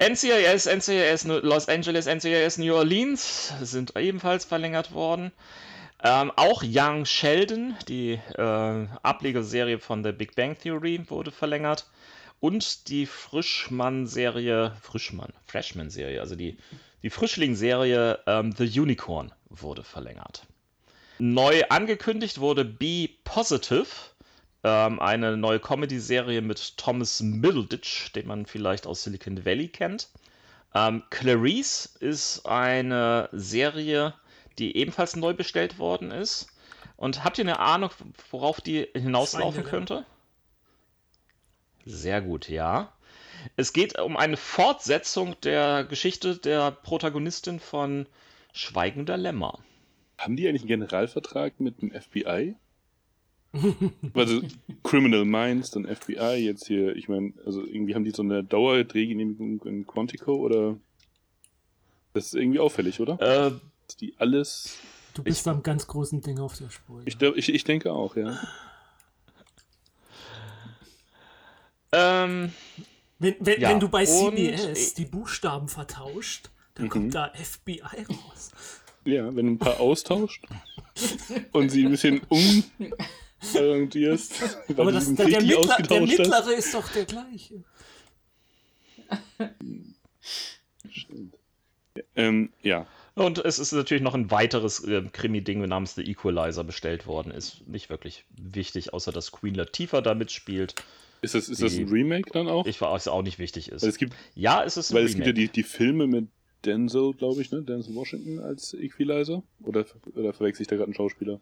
NCIS, NCIS Los Angeles, NCIS New Orleans sind ebenfalls verlängert worden. Ähm, auch Young Sheldon, die äh, Ablegerserie von der Big Bang Theory, wurde verlängert. Und die Frischmann-Serie, Frischmann, Freshman-Serie, also die, die Frischling-Serie ähm, The Unicorn wurde verlängert. Neu angekündigt wurde Be Positive, ähm, eine neue Comedy-Serie mit Thomas Middleditch, den man vielleicht aus Silicon Valley kennt. Ähm, Clarice ist eine Serie, die ebenfalls neu bestellt worden ist. Und habt ihr eine Ahnung, worauf die hinauslaufen könnte? Sehr gut, ja. Es geht um eine Fortsetzung der Geschichte der Protagonistin von Schweigender Lämmer. Haben die eigentlich einen Generalvertrag mit dem FBI? [LAUGHS] also Criminal Minds, dann FBI, jetzt hier, ich meine, also irgendwie haben die so eine Dauerdrehgenehmigung in Quantico oder? Das ist irgendwie auffällig, oder? Äh, Dass die alles. Du bist beim ganz großen Ding auf der Spur. Ich, glaub- ich, ich denke auch, ja. Ähm, Wenn, wenn, Ja, wenn du bei und CBS ich- die Buchstaben vertauscht, dann Mhm. kommt da FBI raus. Ja, wenn du ein paar austauscht und sie ein bisschen umorientierst, [LAUGHS] weil Aber das, der, der, Mittler, der. Mittlere ist doch der gleiche. Stimmt. Ähm, ja. und es ist natürlich noch ein weiteres äh, Krimi-Ding namens The Equalizer bestellt worden. Ist nicht wirklich wichtig, außer dass Queen Latifah da mitspielt. Ist das, ist das ein Die- Remake dann auch? Ich weiß auch nicht wichtig ist. weil es gibt, ja, es ist ein weil es gibt ja Remake. die, die Filme mit Denzel, glaube ich, ne? Denzel Washington als Equalizer. Oder, oder verwechsel ich da gerade einen Schauspieler?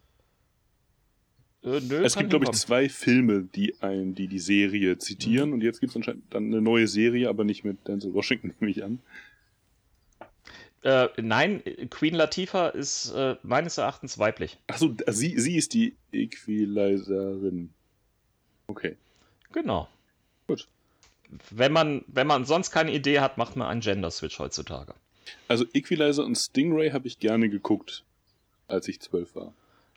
Äh, nö, Es gibt, glaube ich, zwei Filme, die ein, die, die Serie zitieren. Und jetzt gibt es anscheinend dann eine neue Serie, aber nicht mit Denzel Washington, [LAUGHS] nehme ich an. Äh, nein, Queen Latifah ist äh, meines Erachtens weiblich. Achso, sie, sie ist die Equalizerin. Okay. Genau. Gut. Wenn man, wenn man sonst keine Idee hat, macht man einen Gender-Switch heutzutage. Also Equalizer und Stingray habe ich gerne geguckt, als ich zwölf war.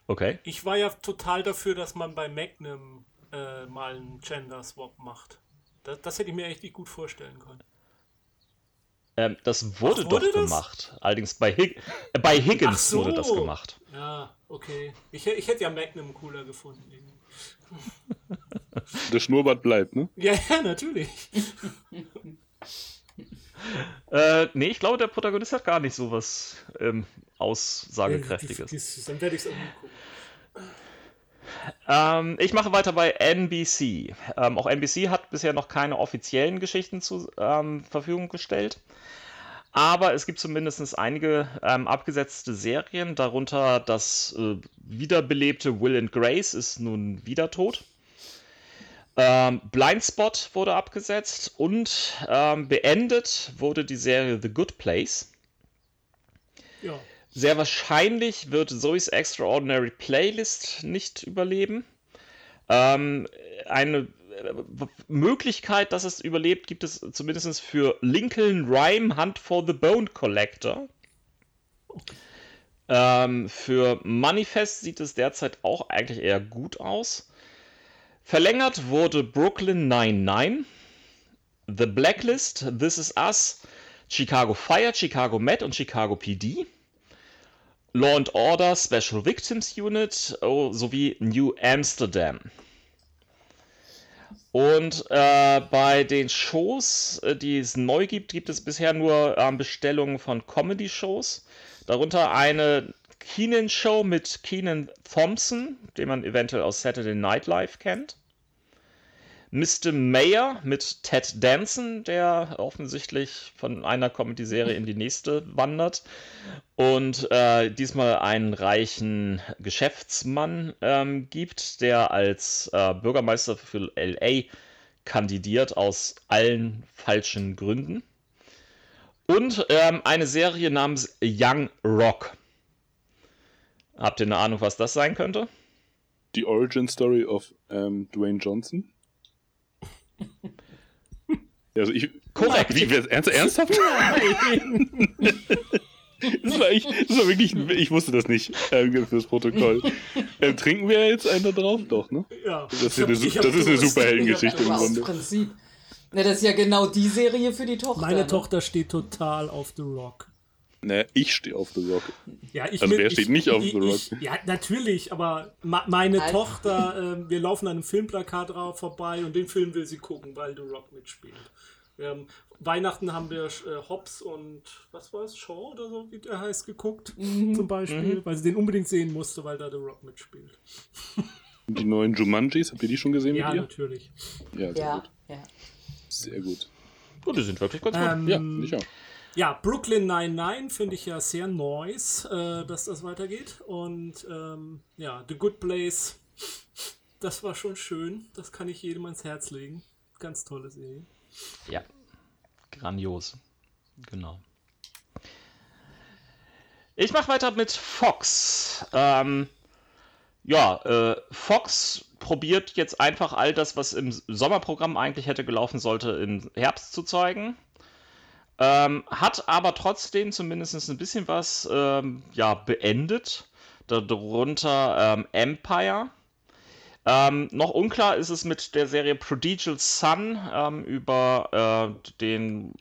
Okay. Ich war ja total dafür, dass man bei Magnum äh, mal einen Gender Swap macht. Das, das hätte ich mir echt nicht gut vorstellen können. Ähm, das wurde Ach, wurde doch das? gemacht. Allerdings bei, Hig äh, bei Higgins Ach so. wurde das gemacht. Ja, okay. Ich, ich hätte ja Magnum cooler gefunden. [LAUGHS] [LAUGHS] Der Schnurrbart bleibt, ne? Ja, ja, natürlich. [LAUGHS] Äh, nee, ich glaube, der Protagonist hat gar nicht so was ähm, Aussagekräftiges. Dann werde ich es auch mal gucken. Ähm, ich mache weiter bei NBC. Ähm, auch NBC hat bisher noch keine offiziellen Geschichten zur ähm, Verfügung gestellt. Aber es gibt zumindest einige ähm, abgesetzte Serien, darunter das äh, wiederbelebte Will and Grace ist nun wieder tot. Ähm, Blindspot wurde abgesetzt und ähm, beendet wurde die Serie The Good Place. Ja. Sehr wahrscheinlich wird Zoe's Extraordinary Playlist nicht überleben. Ähm, eine äh, Möglichkeit, dass es überlebt, gibt es zumindest für Lincoln Rhyme Hunt for the Bone Collector. Ähm, für Manifest sieht es derzeit auch eigentlich eher gut aus. Verlängert wurde Brooklyn 99, The Blacklist, This Is Us, Chicago Fire, Chicago Med und Chicago PD. Law and Order Special Victims Unit oh, sowie New Amsterdam. Und äh, bei den Shows, äh, die es neu gibt, gibt es bisher nur ähm, Bestellungen von Comedy-Shows. Darunter eine Keenan-Show mit Keenan Thompson, den man eventuell aus Saturday Night Live kennt. Mr. Mayor mit Ted Danson, der offensichtlich von einer Comedy-Serie in die nächste wandert. Und äh, diesmal einen reichen Geschäftsmann ähm, gibt, der als äh, Bürgermeister für LA kandidiert aus allen falschen Gründen. Und ähm, eine Serie namens Young Rock. Habt ihr eine Ahnung, was das sein könnte? Die Origin Story of ähm, Dwayne Johnson. [LAUGHS] Also ich. Korrekt. Wie, ernst, ernsthaft? Nein. [LAUGHS] Das war, echt, das war wirklich. Ich wusste das nicht äh, fürs Protokoll. Ähm, trinken wir jetzt einen da drauf? Doch, ne? Ja. Das ist, Ich eine, ich das ist eine. Superheldengeschichte im Grunde. Prinzip. Ne, das ist ja genau die Serie für die Tochter. Meine ne? Tochter steht total auf The Rock. Ne, ich stehe auf The Rock. Ja, ich Also mit- wer ich, steht nicht auf ich, The Rock? Ich, ja, natürlich, aber ma, meine Halt. Tochter, ähm, wir laufen an einem Filmplakat drauf vorbei und den Film will sie gucken, weil The Rock mitspielt. Ähm, Weihnachten haben wir äh, Hobbs und was war es, Shaw oder so, wie der heißt, geguckt, Mhm. zum Beispiel, weil sie den unbedingt sehen musste, weil da The Rock mitspielt. Und die neuen Jumanjis, habt ihr die schon gesehen Ja, mit ihr? natürlich. Ja, sehr Ja, gut. ja. Sehr gut. Oh, die sind wirklich ganz gut. Ähm, Ja, ich auch. Ja, Brooklyn 99 finde ich ja sehr nice, äh, dass das weitergeht. Und ähm, ja, The Good Place, das war schon schön. Das kann ich jedem ans Herz legen. Ganz tolle Serie. Ja, grandios. Genau. Ich mache weiter mit Fox. Ähm, ja, äh, Fox probiert jetzt einfach all das, was im Sommerprogramm eigentlich hätte gelaufen sollte, im Herbst zu zeigen. Ähm, hat aber trotzdem zumindest ein bisschen was ähm, ja, beendet. Darunter ähm, Empire. Ähm, noch unklar ist es mit der Serie Prodigal Son ähm, über äh, den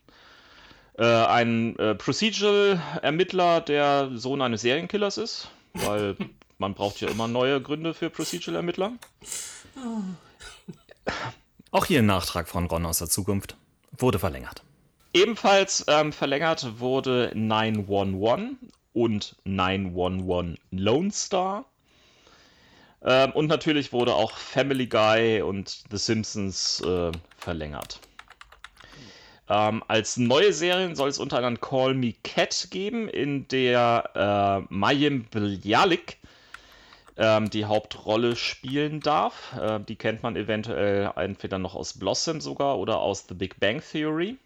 äh, einen äh, Procedural-Ermittler, der Sohn eines Serienkillers ist, weil [LAUGHS] man braucht ja immer neue Gründe für Procedural-Ermittler. Auch hier ein Nachtrag von Ron aus der Zukunft. Wurde verlängert. Ebenfalls ähm, verlängert wurde 911 und 911 Lone Star. Ähm, und natürlich wurde auch Family Guy und The Simpsons äh, verlängert. Ähm, als neue Serien soll es unter anderem Call Me Cat geben, in der äh, Mayim Bialik ähm, die Hauptrolle spielen darf. Äh, die kennt man eventuell entweder noch aus Blossom sogar oder aus The Big Bang Theory.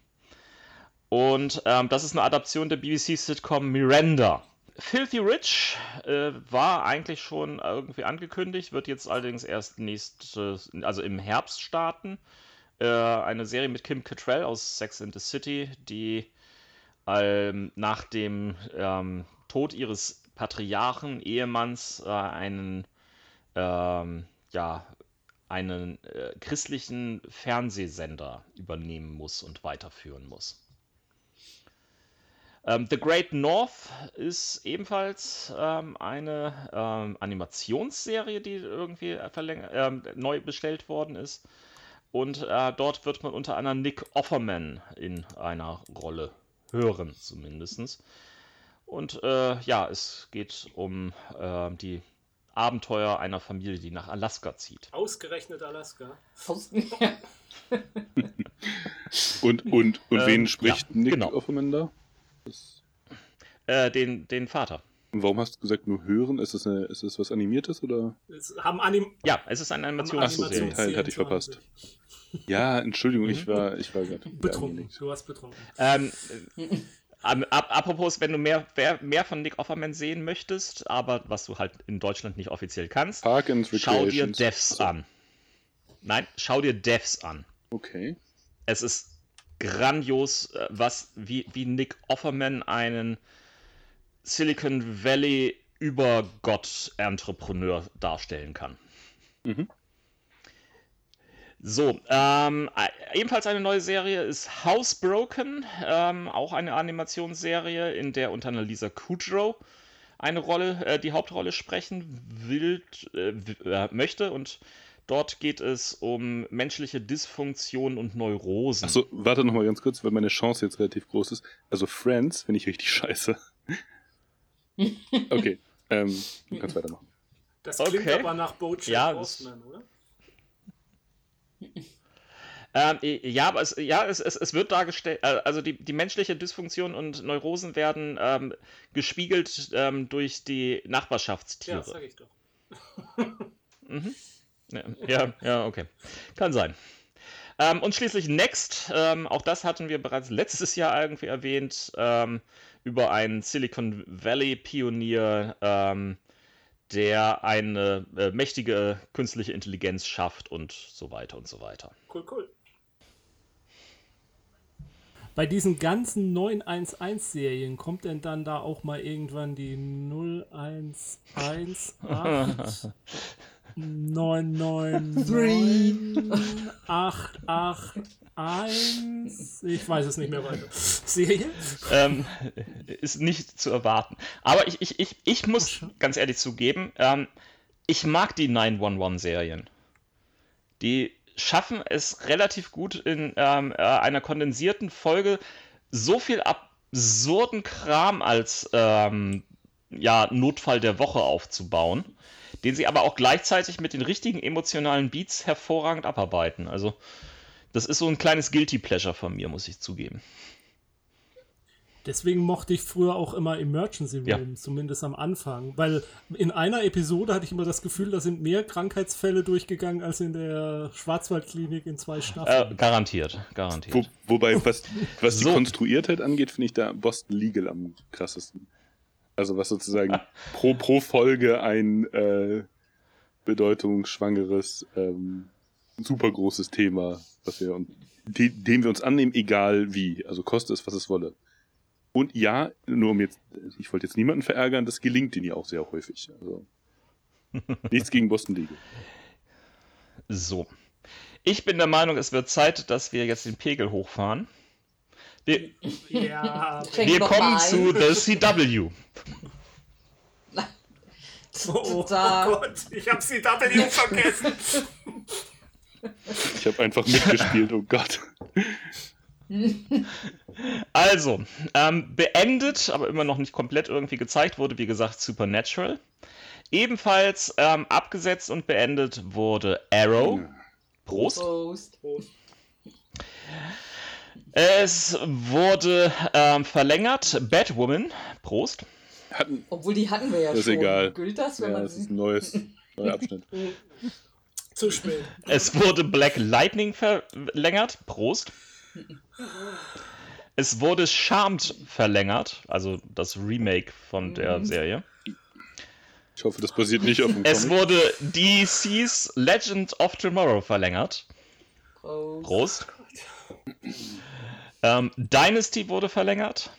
Und ähm, das ist eine Adaption der BBC-Sitcom Miranda. Filthy Rich äh, war eigentlich schon irgendwie angekündigt, wird jetzt allerdings erst nächstes, also im Herbst starten. Äh, eine Serie mit Kim Cattrall aus Sex and the City, die ähm, nach dem ähm, Tod ihres Patriarchen, Ehemanns, äh, einen, ähm, ja, einen äh, christlichen Fernsehsender übernehmen muss und weiterführen muss. Ähm, The Great North ist ebenfalls ähm, eine ähm, Animationsserie, die irgendwie ähm, neu bestellt worden ist. Und äh, dort wird man unter anderem Nick Offerman in einer Rolle hören, zumindest. Und äh, ja, es geht um äh, die Abenteuer einer Familie, die nach Alaska zieht. Ausgerechnet Alaska. [LAUGHS] [LAUGHS] und und, und ähm, wen spricht ja, Nick genau. Offerman da? Äh, den, den Vater. Und warum hast du gesagt nur hören? Ist es, eine, ist es was Animiertes oder? Es haben Anim ja, es ist eine Animationsserie. Achso, den Teil hatte ich verpasst. Ja, Entschuldigung, ich mhm. war, ich war gerade. Betrunken, du warst betrunken. Ähm, [LAUGHS] Ap apropos, wenn du mehr, mehr von Nick Offerman sehen möchtest, aber was du halt in Deutschland nicht offiziell kannst, Park schau dir Devs an. Nein, schau dir Devs an. Okay. Es ist grandios, äh, was wie, wie Nick Offerman einen Silicon Valley Übergott-Entrepreneur darstellen kann. Mhm. So, ähm, ebenfalls eine neue Serie ist Housebroken, ähm, auch eine Animationsserie, in der unter Lisa Kudrow eine Rolle, äh, die Hauptrolle sprechen will, äh, äh, möchte und dort geht es um menschliche Dysfunktion und Neurosen. Achso, warte nochmal ganz kurz, weil meine Chance jetzt relativ groß ist. Also Friends finde ich richtig scheiße. [LAUGHS] okay, ähm, du kannst weitermachen. Das klingt okay. aber nach Bojack ja, Horseman, oder? Ähm, ja, aber es, ja, es, es, es wird dargestellt, äh, also die, die menschliche Dysfunktion und Neurosen werden ähm, gespiegelt ähm, durch die Nachbarschaftstiere. Ja, sag ich doch. mhm. Ja, ja, okay. Kann sein. Ähm, und schließlich Next, ähm, auch das hatten wir bereits letztes Jahr irgendwie erwähnt, ähm, über einen Silicon Valley Pionier, der eine äh, mächtige künstliche Intelligenz schafft und so weiter und so weiter. Cool, cool. Bei diesen ganzen 911-Serien kommt denn dann da auch mal irgendwann die 0118 [LAUGHS] 999 881 ich weiß es nicht mehr weiter. Serie? Ähm, ist nicht zu erwarten. Aber ich, ich, ich, ich muss ganz ehrlich zugeben, ähm, ich mag die 911-Serien. Die schaffen es relativ gut in ähm, äh, einer kondensierten Folge so viel absurden Kram als ähm, ja, Notfall der Woche aufzubauen, den sie aber auch gleichzeitig mit den richtigen emotionalen Beats hervorragend abarbeiten. Also, das ist so ein kleines Guilty Pleasure von mir, muss ich zugeben. Deswegen mochte ich früher auch immer Emergency Rooms, ja. zumindest am Anfang. Weil in einer Episode hatte ich immer das Gefühl, da sind mehr Krankheitsfälle durchgegangen als in der Schwarzwaldklinik in zwei Staffeln. Äh, garantiert, garantiert. Wo, wobei, was, was so. die Konstruiertheit angeht, finde ich da Boston Legal am krassesten. Also was sozusagen pro, pro Folge ein äh, bedeutungsschwangeres, ähm, super großes Thema, was wir und dem wir uns annehmen, egal wie. Also koste es, was es wolle. Und ja, nur um jetzt, ich wollte jetzt niemanden verärgern, das gelingt ihnen ja auch sehr häufig. Also [LAUGHS] nichts gegen Boston Legal. So. Ich bin der Meinung, es wird Zeit, dass wir jetzt den Pegel hochfahren. Wir, ja, wir kommen zu The CW. [LAUGHS] Oh, oh, Gott, ich habe CW vergessen. Ich habe einfach mitgespielt, oh Gott. Also, ähm, beendet, aber immer noch nicht komplett irgendwie gezeigt wurde, wie gesagt, Supernatural. Ebenfalls ähm, abgesetzt und beendet wurde Arrow. Prost. Prost. Prost. Es wurde ähm, verlängert Batwoman. Prost. Hatten, Obwohl die hatten wir ja das ist schon. egal. Gilt das, wenn ja, man das ist ein neues, neuer Abschnitt. [LAUGHS] Zu spät. Es wurde Black Lightning verlängert. Prost. Es wurde Charmed verlängert, also das Remake von der mhm. Serie. Ich hoffe, das basiert nicht auf dem Es Comic. wurde DC's Legend of Tomorrow verlängert. Prost. Prost. Ähm, Dynasty wurde verlängert.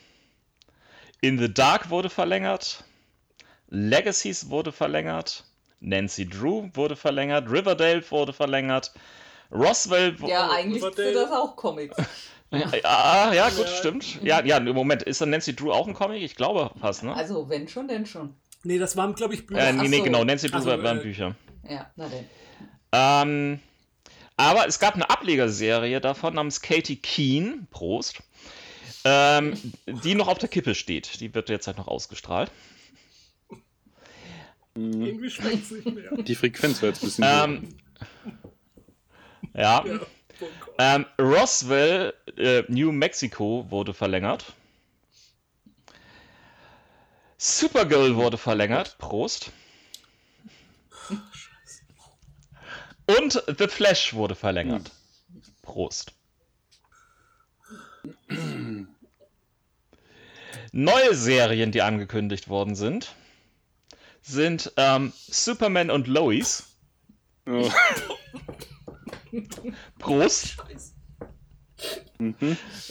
In the Dark wurde verlängert. Legacies wurde verlängert. Nancy Drew wurde verlängert. Riverdale wurde verlängert. Roswell wurde. Ja, eigentlich sind das auch Comics. [LAUGHS] Ja, ja, gut, Ja. stimmt. Ja, ja, im Moment. Ist dann Nancy Drew auch ein Comic? Ich glaube fast, ne? Also, wenn schon, denn schon. Nee, das waren, glaube ich, Bücher. Äh, nee, nee, so. genau. Nancy Drew Also, waren äh, Bücher. Ja, na denn. Ähm, aber es gab eine Ablegerserie davon namens Katie Keen, Prost, ähm, die noch auf der Kippe steht. Die wird jetzt halt noch ausgestrahlt. Irgendwie schmeckt es nicht mehr. Die Frequenz war jetzt ein bisschen. Ähm, ja. Ja, oh. Ähm, Roswell, äh, New Mexico wurde verlängert. Supergirl wurde verlängert. Prost. Und The Flash wurde verlängert. Prost. Neue Serien, die angekündigt worden sind, sind ähm, Superman und Lois. oh, Prost.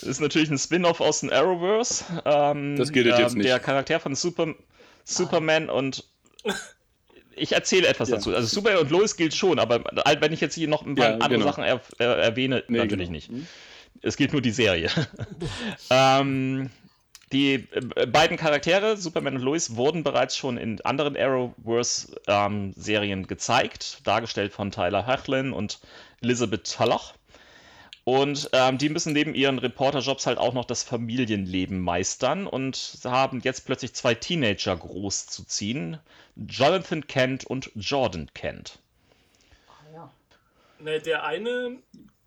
Ist natürlich ein Spin-off aus dem Arrowverse. Ähm, Das gilt jetzt ähm, nicht. Der Charakter von Super, Superman und ich erzähle etwas Ja. dazu. Also Superman und Lois gilt schon, aber wenn ich jetzt hier noch ein paar Ja, andere genau. Sachen er, äh, erwähne, nee, natürlich genau. nicht. Es gilt nur die Serie. [LAUGHS] ähm, die äh, beiden Charaktere, Superman und Lois, wurden bereits schon in anderen Arrowverse-Serien gezeigt, dargestellt von Tyler Hoechlin und Elizabeth Tulloch. Und ähm, die müssen neben ihren Reporterjobs halt auch noch das Familienleben meistern und haben jetzt plötzlich zwei Teenager großzuziehen. Jonathan Kent und Jordan Kent. Ah, ja. Ne, der eine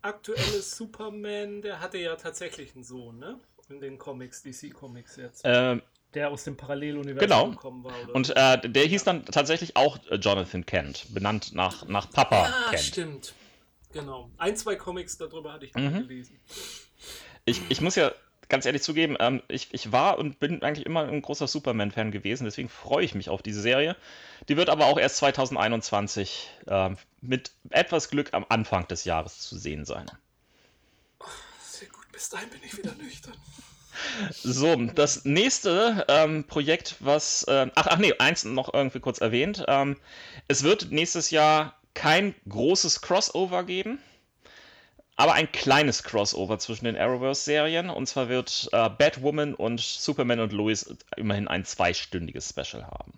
aktuelle Superman, der hatte ja tatsächlich einen Sohn, ne? In den Comics, DC-Comics jetzt. Ähm, Der aus dem Paralleluniversum Genau. gekommen war. Oder und äh, der hieß dann tatsächlich auch äh, Jonathan Kent, benannt nach, nach Papa ah, Kent. stimmt. Genau. Ein, zwei Comics darüber hatte ich Mhm. gelesen. Ich, ich muss ja ganz ehrlich zugeben, ähm, ich, ich war und bin eigentlich immer ein großer Superman-Fan gewesen, deswegen freue ich mich auf diese Serie. Die wird aber auch erst 2021 ähm, mit etwas Glück am Anfang des Jahres zu sehen sein. Sehr gut, bis dahin bin ich wieder nüchtern. So, das nächste ähm, Projekt, was. ähm, ach, ach nee, eins noch irgendwie kurz erwähnt. Ähm, es wird nächstes Jahr kein großes Crossover geben, aber ein kleines Crossover zwischen den Arrowverse-Serien. Und zwar wird äh, Batwoman und Superman und Lois immerhin ein zweistündiges Special haben.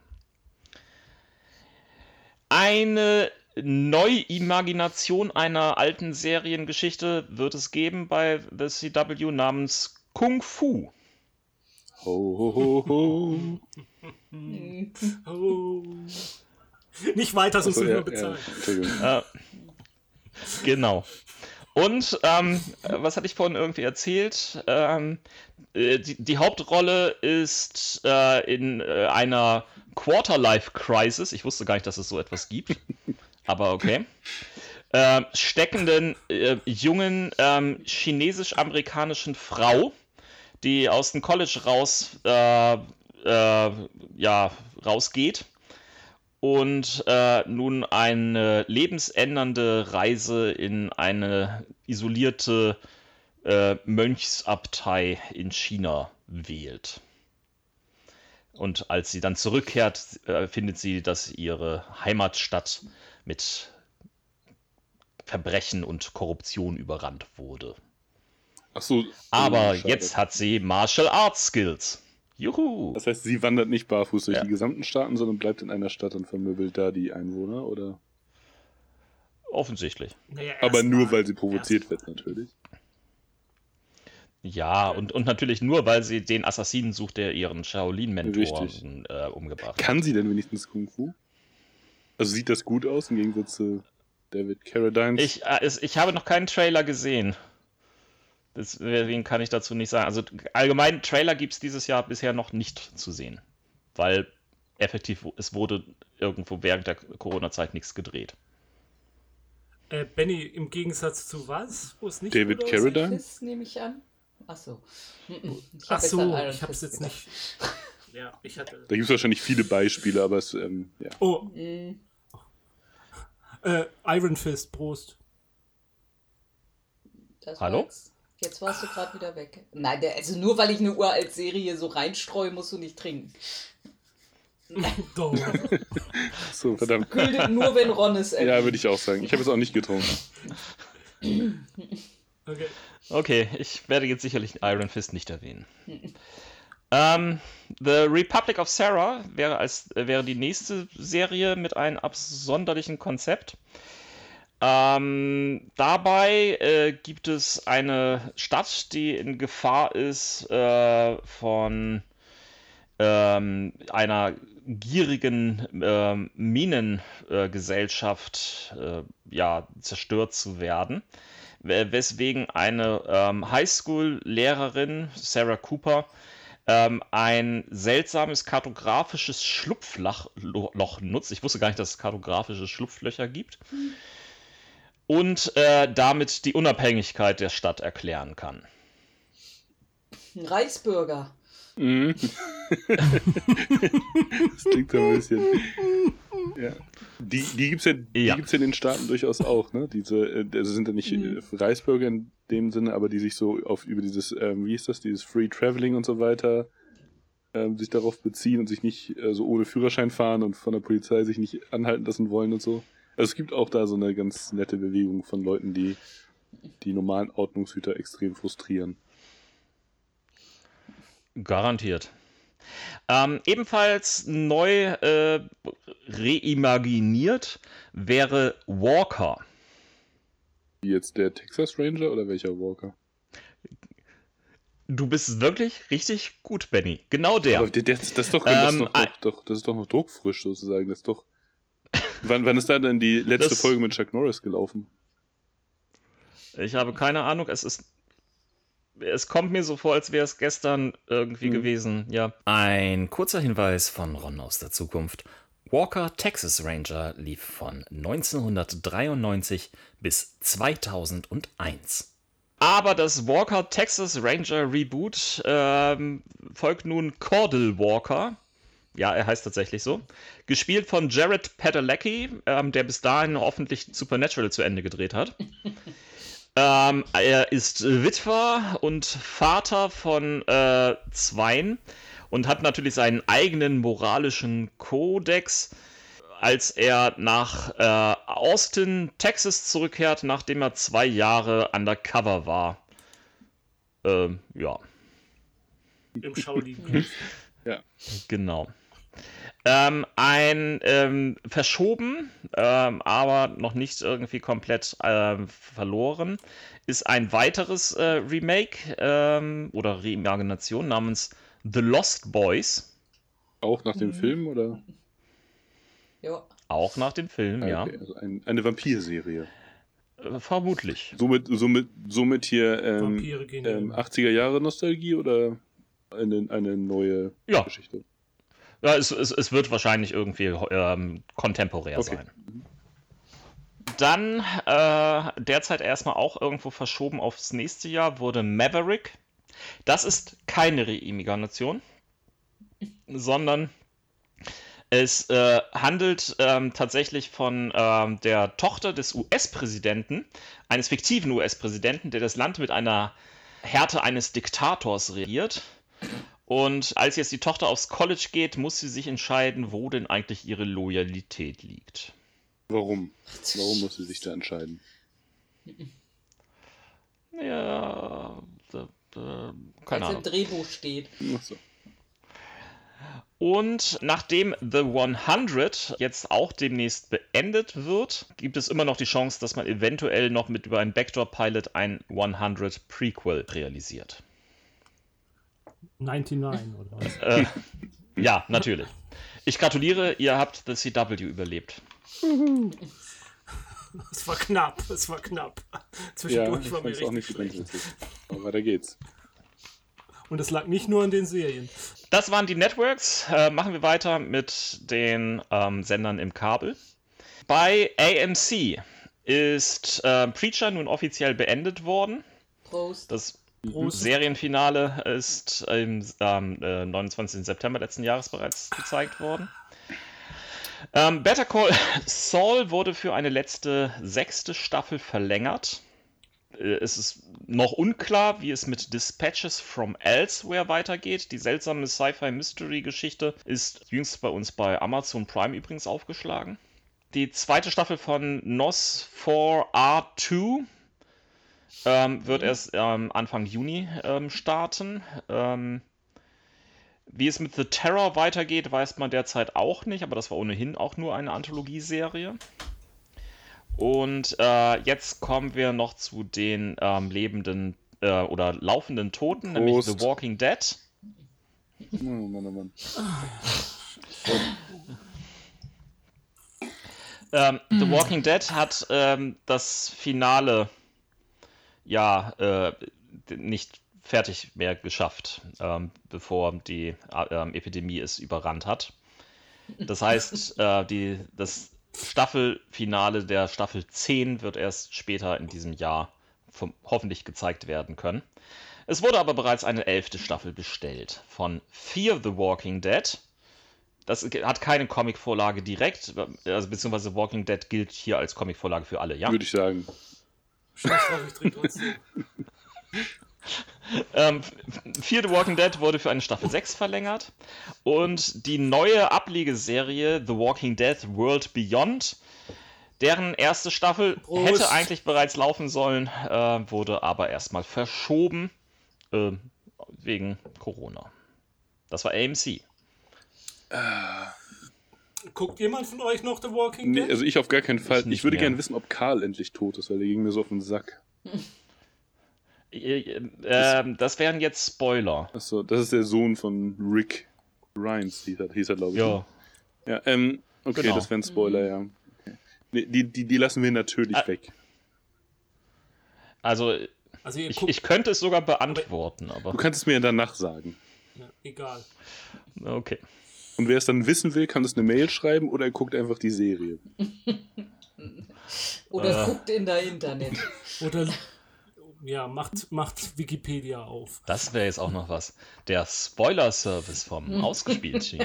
Eine Neuimagination einer alten Seriengeschichte wird es geben bei The CW namens Kung Fu. Ho, ho, ho, ho. [LAUGHS] Oh. [LAUGHS] Nicht weiter, sonst müssen wir ja, ja, bezahlen. Entschuldigung. Äh, genau. Und ähm, was hatte ich vorhin irgendwie erzählt? Ähm, äh, die, die Hauptrolle ist äh, in äh, einer Quarter-Life-Crisis. Ich wusste gar nicht, dass es so etwas gibt. Aber okay. Äh, steckenden äh, jungen ähm, chinesisch-amerikanischen Frau, die aus dem College raus, äh, äh, ja, rausgeht und äh, nun eine lebensändernde Reise in eine isolierte äh, Mönchsabtei in China wählt. Und als sie dann zurückkehrt, äh, findet sie, dass ihre Heimatstadt mit Verbrechen und Korruption überrannt wurde. Achso. Aber schade. jetzt hat sie Martial Arts Skills. Juhu! Das heißt, sie wandert nicht barfuß durch Ja. die gesamten Staaten, sondern bleibt in einer Stadt und vermöbelt da die Einwohner, oder? Offensichtlich. Naja, Aber nur, mal. weil sie provoziert Erst wird, natürlich. Ja, und, und natürlich nur, weil sie den Assassinen sucht, der ihren Shaolin-Mentor äh, umgebracht hat. Kann sie denn wenigstens Kung Fu? Also sieht das gut aus im Gegensatz zu David Carradines? Ich, äh, es, ich habe noch keinen Trailer gesehen. Deswegen kann ich dazu nicht sagen. Also allgemein, Trailer gibt es dieses Jahr bisher noch nicht zu sehen. Weil effektiv, es wurde irgendwo während der Corona-Zeit nichts gedreht. Äh, Benny, im Gegensatz zu was? Wo es nicht David? Carradine? Das nehme ich an. Achso. Ich Ach so, [LAUGHS] ich hab's Fist jetzt gedacht. nicht. Ja, ich hatte. Da gibt es wahrscheinlich viele Beispiele, aber es, ähm, ja. Oh, Mm, äh, Iron Fist, Prost. das Hallo? Jetzt, jetzt warst du gerade wieder weg. Nein, der, also nur weil ich eine uralt Serie so reinstreue, musst du nicht trinken. Doch. [LAUGHS] So, verdammt. Gültet nur, wenn Ron es Ja, würde ich auch sagen. Ich habe es auch nicht getrunken. Okay. Okay, ich werde jetzt sicherlich Iron Fist nicht erwähnen. ähm, The Republic of Sarah wäre, als, äh, wäre die nächste Serie mit einem absonderlichen Konzept. Ähm, dabei äh, gibt es eine Stadt, die in Gefahr ist, äh, von ähm, einer gierigen ähm, Minengesellschaft äh, ja, zerstört zu werden. Weswegen eine ähm, Highschool-Lehrerin, Sarah Cooper, ähm, ein seltsames kartografisches Schlupfloch nutzt. Ich wusste gar nicht, dass es kartografische Schlupflöcher gibt. Und äh, damit die Unabhängigkeit der Stadt erklären kann. Ein Reichsbürger. Mhm. [LAUGHS] das klingt so ein bisschen. Ja. Die, die gibt es ja, die Ja. gibt's ja in den Staaten durchaus auch, ne? Diese, äh, also sind ja nicht Mhm. äh, Reichsbürger in dem Sinne, aber die sich so auf über dieses, ähm, wie ist das, dieses Free Traveling und so weiter, ähm, sich darauf beziehen und sich nicht äh, so ohne Führerschein fahren und von der Polizei sich nicht anhalten lassen wollen und so. Also es gibt auch da so eine ganz nette Bewegung von Leuten, die die normalen Ordnungshüter extrem frustrieren. Garantiert. Ähm, ebenfalls neu äh, reimaginiert wäre Walker. Jetzt der Texas Ranger oder welcher Walker? Du bist wirklich richtig gut, Benny. Genau der. Aber der, der, das ist doch, das, ist Ähm, doch, doch, doch, das ist doch noch druckfrisch sozusagen. Das ist doch. Wann, wann ist da denn die letzte Das- Folge mit Chuck Norris gelaufen? Ich habe keine Ahnung. Es ist. Es kommt mir so vor, als wäre es gestern irgendwie Mhm. gewesen. Ja. Ein kurzer Hinweis von Ron aus der Zukunft. Walker Texas Ranger lief von 1993 bis 2001. Aber das Walker Texas Ranger Reboot ähm, folgt nun Cordell Walker. Ja, er heißt tatsächlich so. Gespielt von Jared Padalecki, ähm, der bis dahin hoffentlich Supernatural zu Ende gedreht hat. [LAUGHS] ähm, er ist Witwer und Vater von äh, Zweien und hat natürlich seinen eigenen moralischen Kodex, als er nach äh, Austin, Texas zurückkehrt, nachdem er zwei Jahre undercover war. Ähm, ja, Im Shaolin. [LAUGHS] genau. Ähm, ein ähm, verschoben, ähm, aber noch nicht irgendwie komplett ähm, verloren, ist ein weiteres äh, Remake ähm, oder Reimagination namens The Lost Boys. Auch nach dem Mhm. Film oder? Ja. Auch nach dem Film, ja. Okay, also ein, eine Vampirserie. Äh, vermutlich. Somit, somit, somit hier ähm, Vampire gehen ähm, ja. 80er Jahre Nostalgie oder eine, eine neue Ja. Geschichte? Ja, es, es, es wird wahrscheinlich irgendwie ähm, kontemporär Okay. sein. Dann äh, derzeit erstmal auch irgendwo verschoben aufs nächste Jahr wurde Maverick. Das ist keine Reimagination, sondern es äh, handelt ähm, tatsächlich von ähm, der Tochter des US-Präsidenten, eines fiktiven US-Präsidenten, der das Land mit einer Härte eines Diktators regiert. Und als jetzt die Tochter aufs College geht, muss sie sich entscheiden, wo denn eigentlich ihre Loyalität liegt. Warum? Warum muss sie sich da entscheiden? Ja, da, da, keine Als im Ahnung. Drehbuch steht. Achso. Und nachdem The 100 jetzt auch demnächst beendet wird, gibt es immer noch die Chance, dass man eventuell noch mit über einen Backdoor-Pilot ein 100 Prequel realisiert. 99 oder was? Äh, ja, natürlich. Ich gratuliere, ihr habt The CW überlebt. [LAUGHS] Es war knapp, es war knapp. Ja, Zwischendurch ich war mir auch richtig nicht schlecht. Aber weiter geht's. Und es lag nicht nur an den Serien. Das waren die Networks. Äh, machen wir weiter mit den ähm, Sendern im Kabel. Bei AMC ist äh, Preacher nun offiziell beendet worden. Prost. Das Prost. Serienfinale ist am ähm, äh, 29. September letzten Jahres bereits gezeigt worden. Ähm, Better Call Saul wurde für eine letzte sechste Staffel verlängert. Äh, Es ist noch unklar, wie es mit Dispatches from Elsewhere weitergeht. Die seltsame Sci-Fi-Mystery-Geschichte ist jüngst bei uns bei Amazon Prime übrigens aufgeschlagen. Die zweite Staffel von NOS 4R2 ähm, wird erst ähm, Anfang Juni ähm, starten. Ähm, wie es mit The Terror weitergeht, weiß man derzeit auch nicht, aber das war ohnehin auch nur eine Anthologieserie. Und äh, jetzt kommen wir noch zu den ähm, lebenden äh, oder laufenden Toten, nämlich Prost. The Walking Dead. Oh Mann, oh Mann. The Walking Dead hat ähm, das Finale ja äh, nicht fertig mehr geschafft, ähm, bevor die äh, Epidemie es überrannt hat. Das heißt, [LAUGHS] äh, die, das Staffelfinale der Staffel 10 wird erst später in diesem Jahr vom, hoffentlich gezeigt werden können. Es wurde aber bereits eine elfte Staffel bestellt von Fear the Walking Dead. Das hat keine Comicvorlage direkt, also beziehungsweise Walking Dead gilt hier als Comicvorlage für alle, ja? Würde ich sagen. Scheiß drauf, ich trinke trotzdem. [LAUGHS] Ähm, Fear the Walking Dead wurde für eine Staffel 6 verlängert und die neue Ablegeserie The Walking Dead World Beyond, deren erste Staffel Prost. hätte eigentlich bereits laufen sollen, äh, wurde aber erstmal verschoben äh, wegen Corona. Das war AMC. Guckt jemand von euch noch The Walking Nee, Dead? also ich auf gar keinen Fall. Ich Ich, würde gerne wissen, ob Karl endlich tot ist, weil der ging mir so auf den Sack. [LAUGHS] Äh, äh, das wären jetzt Spoiler. Achso, das ist der Sohn von Rick Grimes, hieß er, hieß er glaube ich. Ja. Ja, ähm, okay, Genau. das wäre ein Spoiler, ja. Okay. Nee, die, die, die lassen wir natürlich Ah. weg. Also also ihr ich, ich könnte es sogar beantworten, aber Du kannst es mir ja danach sagen. ja, egal. okay. Und wer es dann wissen will, kann es eine Mail schreiben oder er guckt einfach die Serie. [LAUGHS] Oder Äh. guckt in der Internet. [LAUGHS] Oder ja, macht, macht Wikipedia auf. Das wäre jetzt auch noch was. Der Spoiler-Service vom [LAUGHS] Ausgespielt-Team.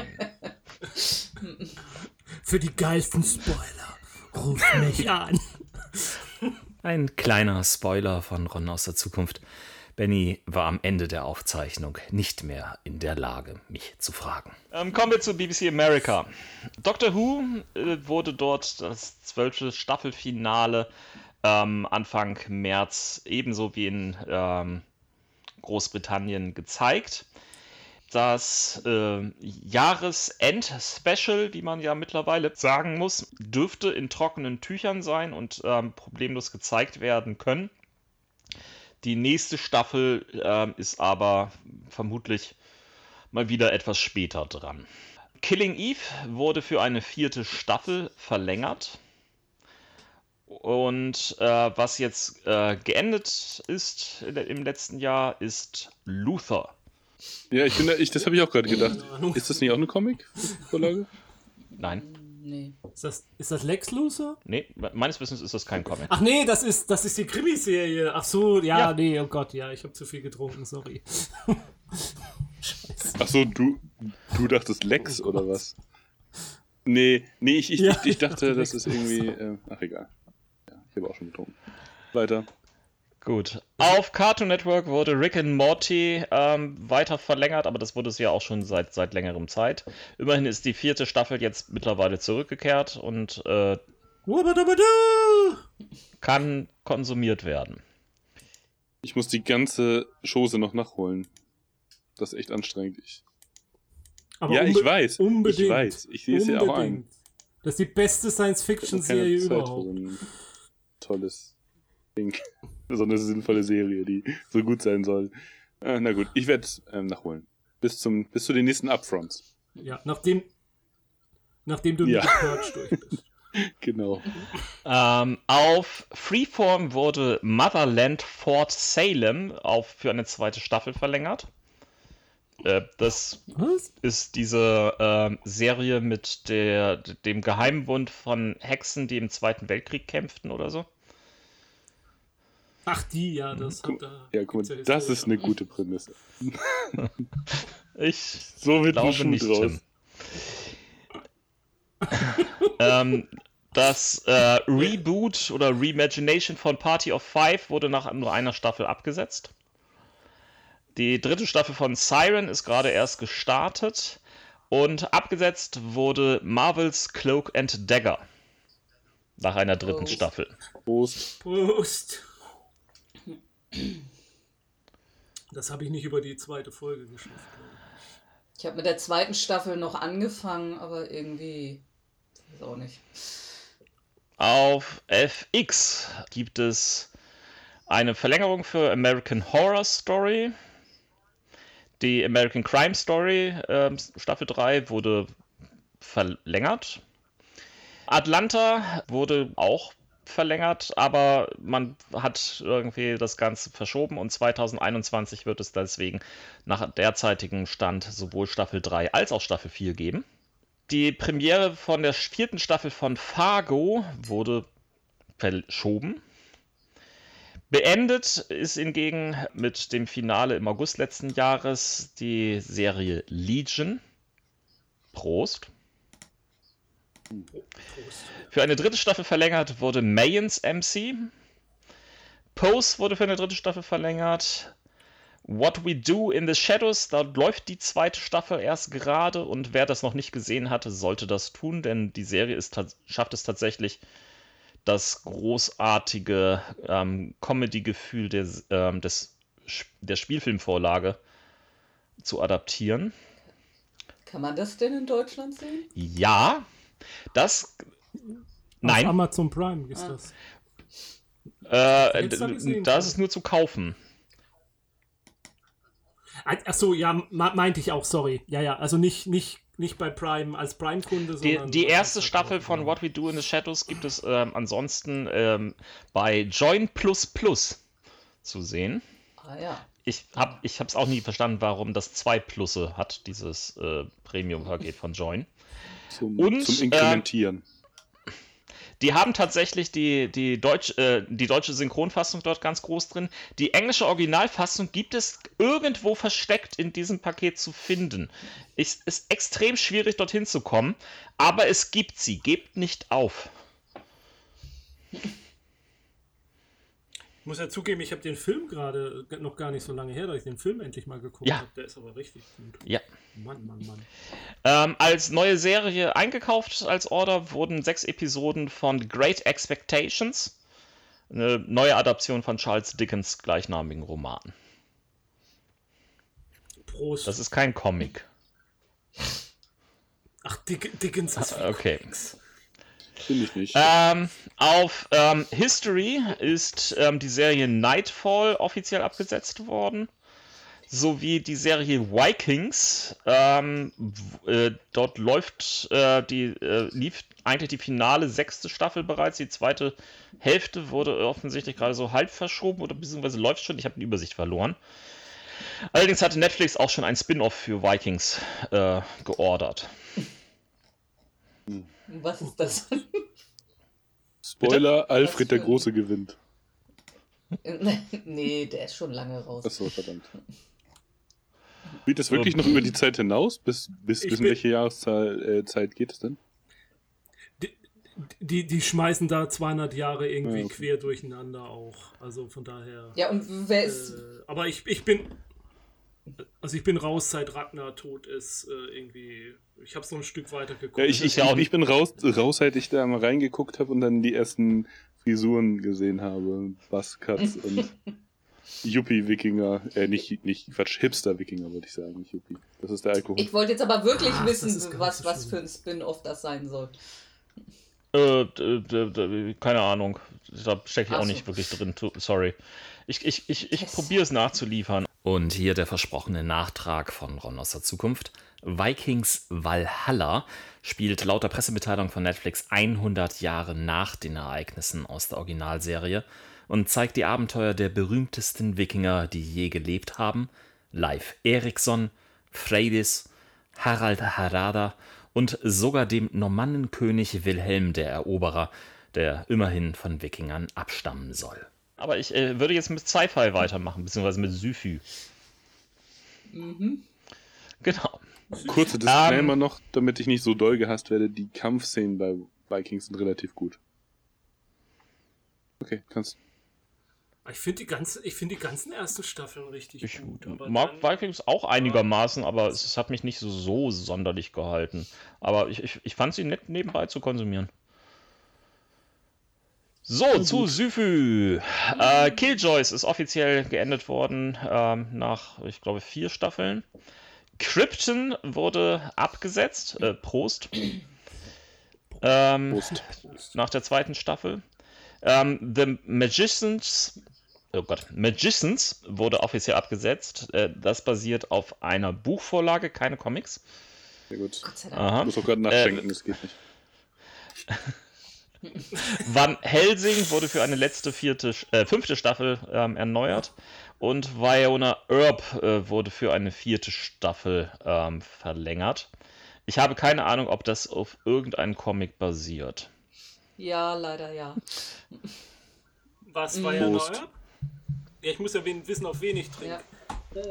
Für die geilsten Spoiler. Ruft mich an. Ein kleiner Spoiler von Ron aus der Zukunft. Benny war am Ende der Aufzeichnung nicht mehr in der Lage, mich zu fragen. Ähm, kommen wir zu BBC America. Doctor Who äh, wurde dort das zwölfte Staffelfinale ähm, Anfang März ebenso wie in ähm, Großbritannien gezeigt. Das äh, Jahresend-Special, wie man ja mittlerweile sagen muss, dürfte in trockenen Tüchern sein und ähm, problemlos gezeigt werden können. Die nächste Staffel ähm, ist aber vermutlich mal wieder etwas später dran. Killing Eve wurde für eine vierte Staffel verlängert. Und äh, was jetzt äh, geendet ist im letzten Jahr, ist Luther. Ja, ich bin da, ich, das habe ich auch gerade gedacht. Ahnung. Ist das nicht auch eine Comic-Vorlage? Nein, Nee. Ist das, ist das Lex Luthor? nee, meines Wissens ist das kein Comic. Ach nee, das ist, das ist die Krimiserie. Ach so, ja, Ja. nee, oh Gott, ja, ich habe zu viel getrunken, sorry. Achso, du, du dachtest Lex Oh oder Gott. was? Nee, nee, ich, ich, Ja, ich, ich ich dachte dachte, [LAUGHS] das Lex. ist irgendwie. Äh, ach, egal. Ja, ich habe auch schon getrunken. Weiter. Gut. Auf Cartoon Network wurde Rick and Morty ähm, weiter verlängert, aber das wurde es ja auch schon seit, seit längerem Zeit. Immerhin ist die vierte Staffel jetzt mittlerweile zurückgekehrt und äh, Wabadabadu! kann konsumiert werden. Ich muss die ganze Chose noch nachholen. Das ist echt anstrengend. Ich, Aber ja, ich weiß. Unbedingt. Ich weiß. Ich sehe es ja auch ein. Das ist die beste Science-Fiction-Serie überhaupt. so ein tolles Ding. So eine sinnvolle Serie, die so gut sein soll. Äh, na gut, ich werde ähm, nachholen. Bis, zum, bis zu den nächsten Upfronts. Ja, nachdem, nachdem du Ja. mit Purge durch bist. [LAUGHS] Genau. Ähm, auf Freeform wurde Motherland Fort Salem auf, für eine zweite Staffel verlängert. Äh, das Was? ist diese ähm, Serie mit der, dem Geheimbund von Hexen, die im Zweiten Weltkrieg kämpften oder so. Ach, die, ja, das hat Guck- da. Ja, guck mal, das ist eine gute Prämisse. Ich So wird glaube Schuh nicht, draus. Tim. ähm, das äh, Reboot oder Reimagination von Party of Five wurde nach nur einer Staffel abgesetzt. Die dritte Staffel von Siren ist gerade erst gestartet und abgesetzt wurde Marvel's Cloak and Dagger nach einer dritten Oh. Staffel. Prost. Prost. Das habe ich nicht über die zweite Folge geschafft. Ich habe mit der zweiten Staffel noch angefangen, aber irgendwie. Weiß auch nicht. Auf FX gibt es eine Verlängerung für American Horror Story. Die American Crime Story äh, Staffel 3 wurde verlängert. Atlanta wurde auch verlängert, aber man hat irgendwie das Ganze verschoben und 2021 wird es deswegen nach derzeitigem Stand sowohl Staffel 3 als auch Staffel 4 geben. Die Premiere von der vierten Staffel von Fargo wurde verschoben. Beendet ist hingegen mit dem Finale im August letzten Jahres die Serie Legion. Prost. Für eine dritte Staffel verlängert wurde Mayans MC. Pose wurde für eine dritte Staffel verlängert. What We Do in the Shadows, da läuft die zweite Staffel erst gerade und wer das noch nicht gesehen hatte, sollte das tun, denn die Serie ist, schafft es tatsächlich, das großartige ähm, Comedy-Gefühl des, ähm, des, der Spielfilmvorlage zu adaptieren. Kann man das denn in Deutschland sehen? Ja, das. Nein. Auf Amazon Prime ist ah. das. Äh, das ist nur zu kaufen. Achso, ja, meinte ich auch, sorry. Ja, ja, also nicht, nicht, nicht bei Prime als Prime-Kunde, sondern. Die, die erste Staffel von What We Do in the Shadows gibt es ähm, ansonsten ähm, bei Join Plus Plus zu sehen. Ah ja. Ich habe es auch nie verstanden, warum das zwei Plusse hat, dieses äh, Premium-Paket von Join. Zum, Und, zum Inkrementieren. Äh, die haben tatsächlich die, die, Deutsch, äh, die deutsche Synchronfassung dort ganz groß drin. Die englische Originalfassung gibt es irgendwo versteckt in diesem Paket zu finden. Es ist extrem schwierig, dorthin zu kommen, aber es gibt sie. Gebt nicht auf. Ich muss ja zugeben, ich habe den Film gerade noch gar nicht so lange her, dass ich den Film endlich mal geguckt ja. habe. Der ist aber richtig gut. Ja. Mann, Mann, Mann. Ähm, als neue Serie eingekauft als Order wurden sechs Episoden von Great Expectations, eine neue Adaption von Charles Dickens gleichnamigen Roman. Prost. Das ist kein Comic. Ach, Dick Dickens ist ah, Okay. Comics. Finde ich nicht. Ähm, auf ähm, History ist ähm, die Serie Nightfall offiziell abgesetzt worden. Sowie die Serie Vikings. Ähm, äh, dort läuft äh, die, äh, lief eigentlich die finale sechste Staffel bereits. Die zweite Hälfte wurde offensichtlich gerade so halb verschoben oder beziehungsweise läuft schon. Ich habe die Übersicht verloren. Allerdings hatte Netflix auch schon ein Spin-off für Vikings äh, geordert. Hm. Was ist das? Spoiler? Alfred der Große gewinnt. nee, der ist schon lange raus. Achso, verdammt. Geht das wirklich noch über die Zeit hinaus? Bis, bis, bis in welche Jahreszeit äh, geht es denn? Die, die, die, schmeißen da 200 Jahre irgendwie ja, okay. quer durcheinander auch. Also von daher. Ja, und wer ist. Äh, aber ich, ich bin. Also ich bin raus, seit Ragnar tot ist. Äh, irgendwie ich habe so ein Stück weiter geguckt. Ja, ich, ich, ich, ich bin raus, raus, seit ich da mal reingeguckt habe und dann die ersten Frisuren gesehen habe. Buzzcuts [LAUGHS] und Yuppie-Wikinger. Äh, nicht, nicht Quatsch, Hipster-Wikinger wollte ich sagen, nicht Yuppie. Das ist der Alkohol. Ich wollte jetzt aber wirklich Ach, wissen, was, was für ein Spin-off das sein soll. Äh, keine Ahnung. Da stecke ich auch so. nicht wirklich drin. Sorry. Ich, ich, ich, ich probiere es nachzuliefern. Und hier der versprochene Nachtrag von Ron aus der Zukunft. Vikings Valhalla spielt laut der Pressemitteilung von Netflix 100 Jahre nach den Ereignissen aus der Originalserie und zeigt die Abenteuer der berühmtesten Wikinger, die je gelebt haben: Leif Erikson, Freydis, Harald Harada und sogar dem Normannenkönig Wilhelm der Eroberer, der immerhin von Wikingern abstammen soll. Aber ich äh, würde jetzt mit Sci-Fi weitermachen, beziehungsweise mit Syfy. Mhm. Genau. Kurze Disclaimer um, noch, damit ich nicht so doll gehasst werde. Die Kampfszenen bei Vikings sind relativ gut. Okay, kannst. Ich finde die, ganze, find die ganzen ersten Staffeln richtig ich gut. Ich mag dann, Vikings auch einigermaßen, aber es, es, hat mich nicht so, so sonderlich gehalten. Aber ich, ich, ich fand sie nett nebenbei zu konsumieren. So, zu Syphü. Äh, Killjoys ist offiziell geendet worden ähm, nach, ich glaube, vier Staffeln. Krypton wurde abgesetzt. Äh, Prost. Ähm, Prost. nach der zweiten Staffel. Ähm, The Magicians, oh Gott, Magicians wurde offiziell abgesetzt. Äh, das basiert auf einer Buchvorlage, keine Comics. Sehr gut. Gott sei Dank. Aha. Ich muss auch gerade nachschenken, das geht nicht. [LAUGHS] Van Helsing wurde für eine letzte vierte, äh, fünfte Staffel ähm, erneuert und Viona Earp äh, wurde für eine vierte Staffel ähm, verlängert. Ich habe keine Ahnung, ob das auf irgendeinem Comic basiert. Ja, leider ja. Was war ja neuer? Ja, ich muss ja wissen, auf wen ich trinke. ja.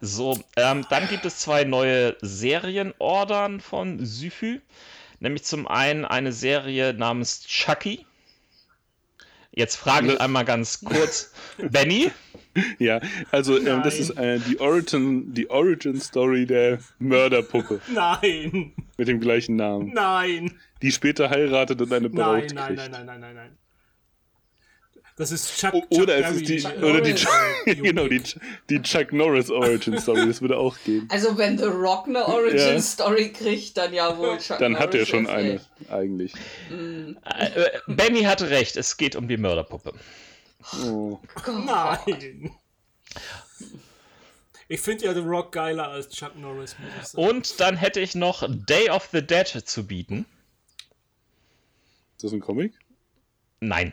So, ähm, dann gibt es zwei neue Serienordern von Syphü. Nämlich zum einen eine Serie namens Chucky. Jetzt frage ich einmal ganz kurz, [LAUGHS] Benny, Ja, also ähm, das ist äh, die Origin, die Origin Story der Mörderpuppe. [LAUGHS] Nein, mit dem gleichen Namen, nein, die später heiratet und eine Braut nein, kriegt. nein, nein, nein, nein, nein, nein. Das ist Chuck, Chuck Oder es ist die, Chuck oder die, Norris. [LAUGHS] genau, die, die Chuck Norris Origin Story, das würde auch gehen. Also wenn The Rock eine Origin Ja. Story kriegt, dann ja wohl Chuck Dann hat er Norris schon eine, recht. eigentlich. äh, Benny hatte recht, es geht um die Mörderpuppe. Oh. Nein. Ich finde ja The Rock geiler als Chuck Norris, muss ich sagen. Und dann hätte ich noch Day of the Dead zu bieten. Ist das ein Comic? Nein.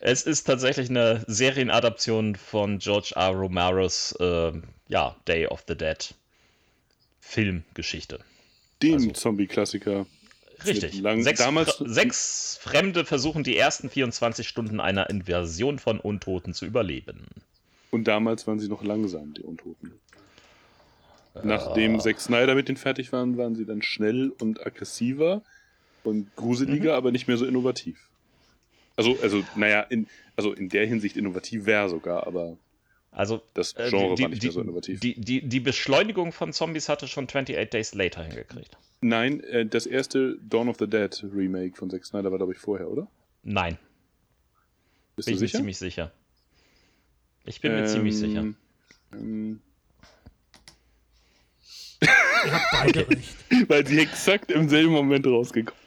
Es ist tatsächlich eine Serienadaption von George R. Romeros äh, ja, Day of the Dead Filmgeschichte. Den Also- Zombie-Klassiker. Richtig. Lang- sechs, damals- sechs Fremde versuchen die ersten 24 Stunden einer Invasion von Untoten zu überleben. Und damals waren sie noch langsam, die Untoten. Nachdem Zack Snyder mit denen fertig waren, waren sie dann schnell und aggressiver und gruseliger, aber nicht mehr so innovativ. Also, also, naja, in, also in der Hinsicht innovativ wäre sogar, aber Also das äh, Genre die, war nicht die, mehr so innovativ. die, die, die Beschleunigung von Zombies hatte schon 28 Days Later hingekriegt. Nein, äh, das erste Dawn of the Dead Remake von Zack Snyder war, glaube ich, vorher, oder? Nein, Bist bin du ich mir sicher? ziemlich sicher. Ich bin mir ziemlich sicher. Ähm, Ihr habt beide recht. [LAUGHS] weil sie exakt im selben Moment rausgekommen sind.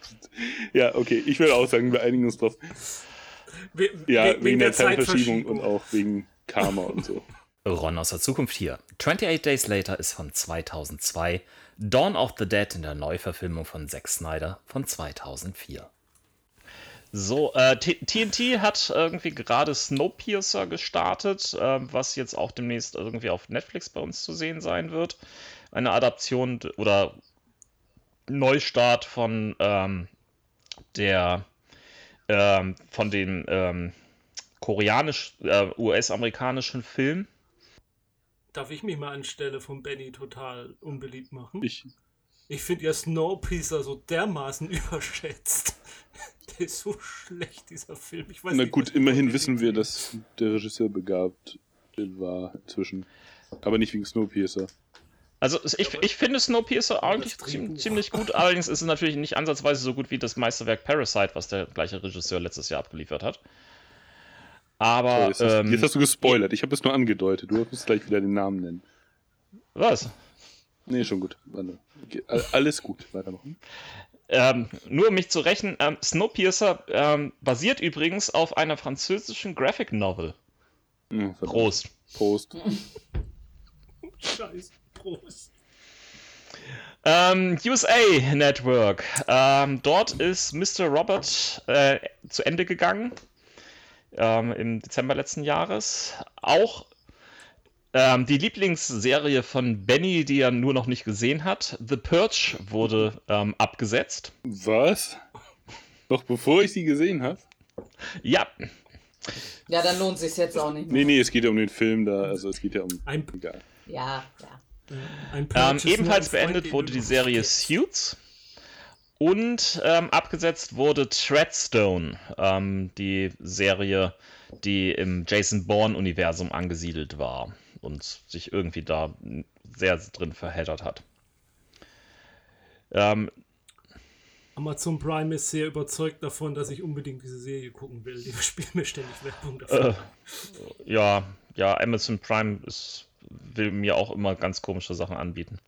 Ja, okay, ich würde auch sagen, wir einigen uns drauf. We Ja, we- wegen, der, Zeitverschiebung und auch wegen Karma und so. Ron aus der Zukunft hier. 28 Days Later ist von 2002. Dawn of the Dead in der Neuverfilmung von Zack Snyder von 2004. So, äh, TNT hat irgendwie gerade Snowpiercer gestartet, äh, was jetzt auch demnächst irgendwie auf Netflix bei uns zu sehen sein wird. Eine Adaption oder Neustart von ähm, der ähm, von dem ähm, koreanisch äh, US-amerikanischen Film. Darf ich mich mal anstelle von Benny total unbeliebt machen? Ich, Ich finde ja Snowpiercer so dermaßen [LAUGHS] überschätzt. Der ist so schlecht, dieser Film. Ich weiß na nicht, gut, immerhin wissen wir, dass der Regisseur begabt war inzwischen. Aber nicht wegen Snowpiercer. Also ich, ich finde Snowpiercer eigentlich das ziem- Drehbuch. ziemlich gut, allerdings ist es natürlich nicht ansatzweise so gut wie das Meisterwerk Parasite, was der gleiche Regisseur letztes Jahr abgeliefert hat. Aber jetzt, hast, ähm, jetzt hast du gespoilert. Ich habe es nur angedeutet. Du musst gleich wieder den Namen nennen. was? Nee, schon gut. Alles gut. Weitermachen. Ähm, nur um mich zu rächen, ähm, Snowpiercer ähm, basiert übrigens auf einer französischen Graphic Novel. Hm. Prost. Prost. [LAUGHS] Scheiße, Prost. Ähm, USA Network. Ähm, dort ist Mr. Robert äh, zu Ende gegangen. Ähm, Im Dezember letzten Jahres. Auch ähm, die Lieblingsserie von Benny, die er nur noch nicht gesehen hat, The Purge, wurde ähm, abgesetzt. Was? Noch bevor ich sie gesehen habe? Ja, Ja, dann lohnt sich jetzt auch nicht mehr. Nee, nee, es geht ja um den Film da. Also es geht ja um. Ein, Egal. Ja, ja. Ein Ähm, ebenfalls beendet wurde die Serie. Suits und ähm, abgesetzt wurde Treadstone, ähm, die Serie, die im Jason Bourne-Universum angesiedelt war und sich irgendwie da sehr drin verheddert hat. Ähm, Amazon Prime ist sehr überzeugt davon, dass ich unbedingt diese Serie gucken will. Die [LAUGHS] spielen mir ständig Werbung dafür. Äh, ja, ja, Amazon Prime ist, will mir auch immer ganz komische Sachen anbieten.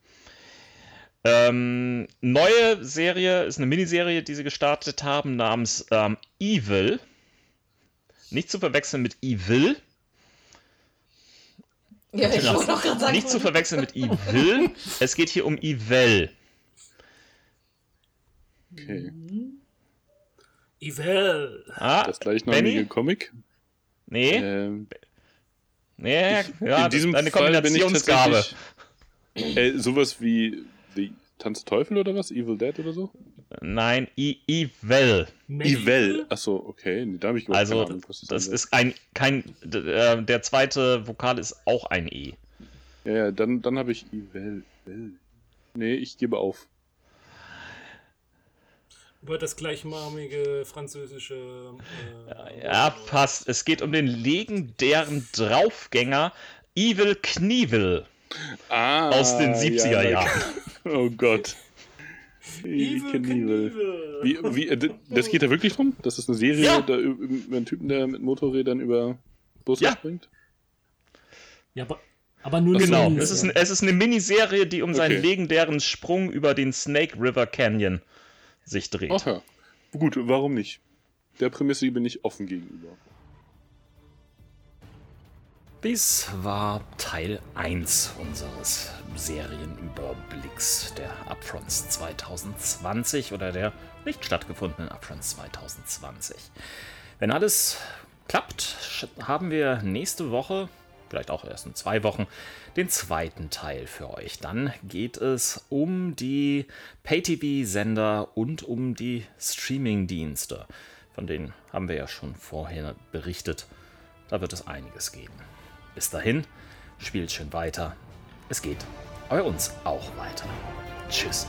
Ähm, neue Serie ist eine Miniserie, die sie gestartet haben, namens ähm, Evil. Nicht zu verwechseln mit Evil. Ja, ich Genau. wollte auch gerade sagen. Nicht zu verwechseln mit [LAUGHS] Evil. Es geht hier um Evil. Okay. Evil. Ah, Das gleichnamige Benny? Comic. Nee, Ähm, nee, ich, ja, in diesem eine Fall bin ich Kombinationsgabe. äh, sowas wie The Tanz Teufel oder was? Evil Dead oder so? Nein, I Evil. Evil. Achso, okay. Nee, da habe ich Also, keine Ahnung, was das ist ein, kein, äh, der zweite Vokal ist auch ein E. Ja, ja, dann, dann habe ich. Evil. Nee, ich gebe auf. Über das gleichnamige französische. Äh, Ja, passt. Es geht um den legendären Draufgänger Evil Knievel Ah, aus den 70er ja, Jahren. [LAUGHS] Oh Gott. Evil Knievel. Wie, wie, äh, das geht da wirklich drum? Das ist eine Serie Ja. da, über, einen Typen, der mit Motorrädern über Busse Ja. springt? Ja, aber, aber nur Genau. Es ist, ein, es ist eine Miniserie, die um seinen Okay. legendären Sprung über den Snake River Canyon sich dreht. Ach ja. Gut, warum nicht? Der Prämisse bin ich offen gegenüber. Dies war Teil 1 unseres Serienüberblicks der Upfronts 2020 oder der nicht stattgefundenen Upfronts 2020. Wenn alles klappt, haben wir nächste Woche, vielleicht auch erst in zwei Wochen, den zweiten Teil für euch. Dann geht es um die Pay-TV-Sender und um die Streaming-Dienste. Von denen haben wir ja schon vorher berichtet. Da wird es einiges geben. Bis dahin, spielt schön weiter. Es geht bei uns auch weiter. Tschüss.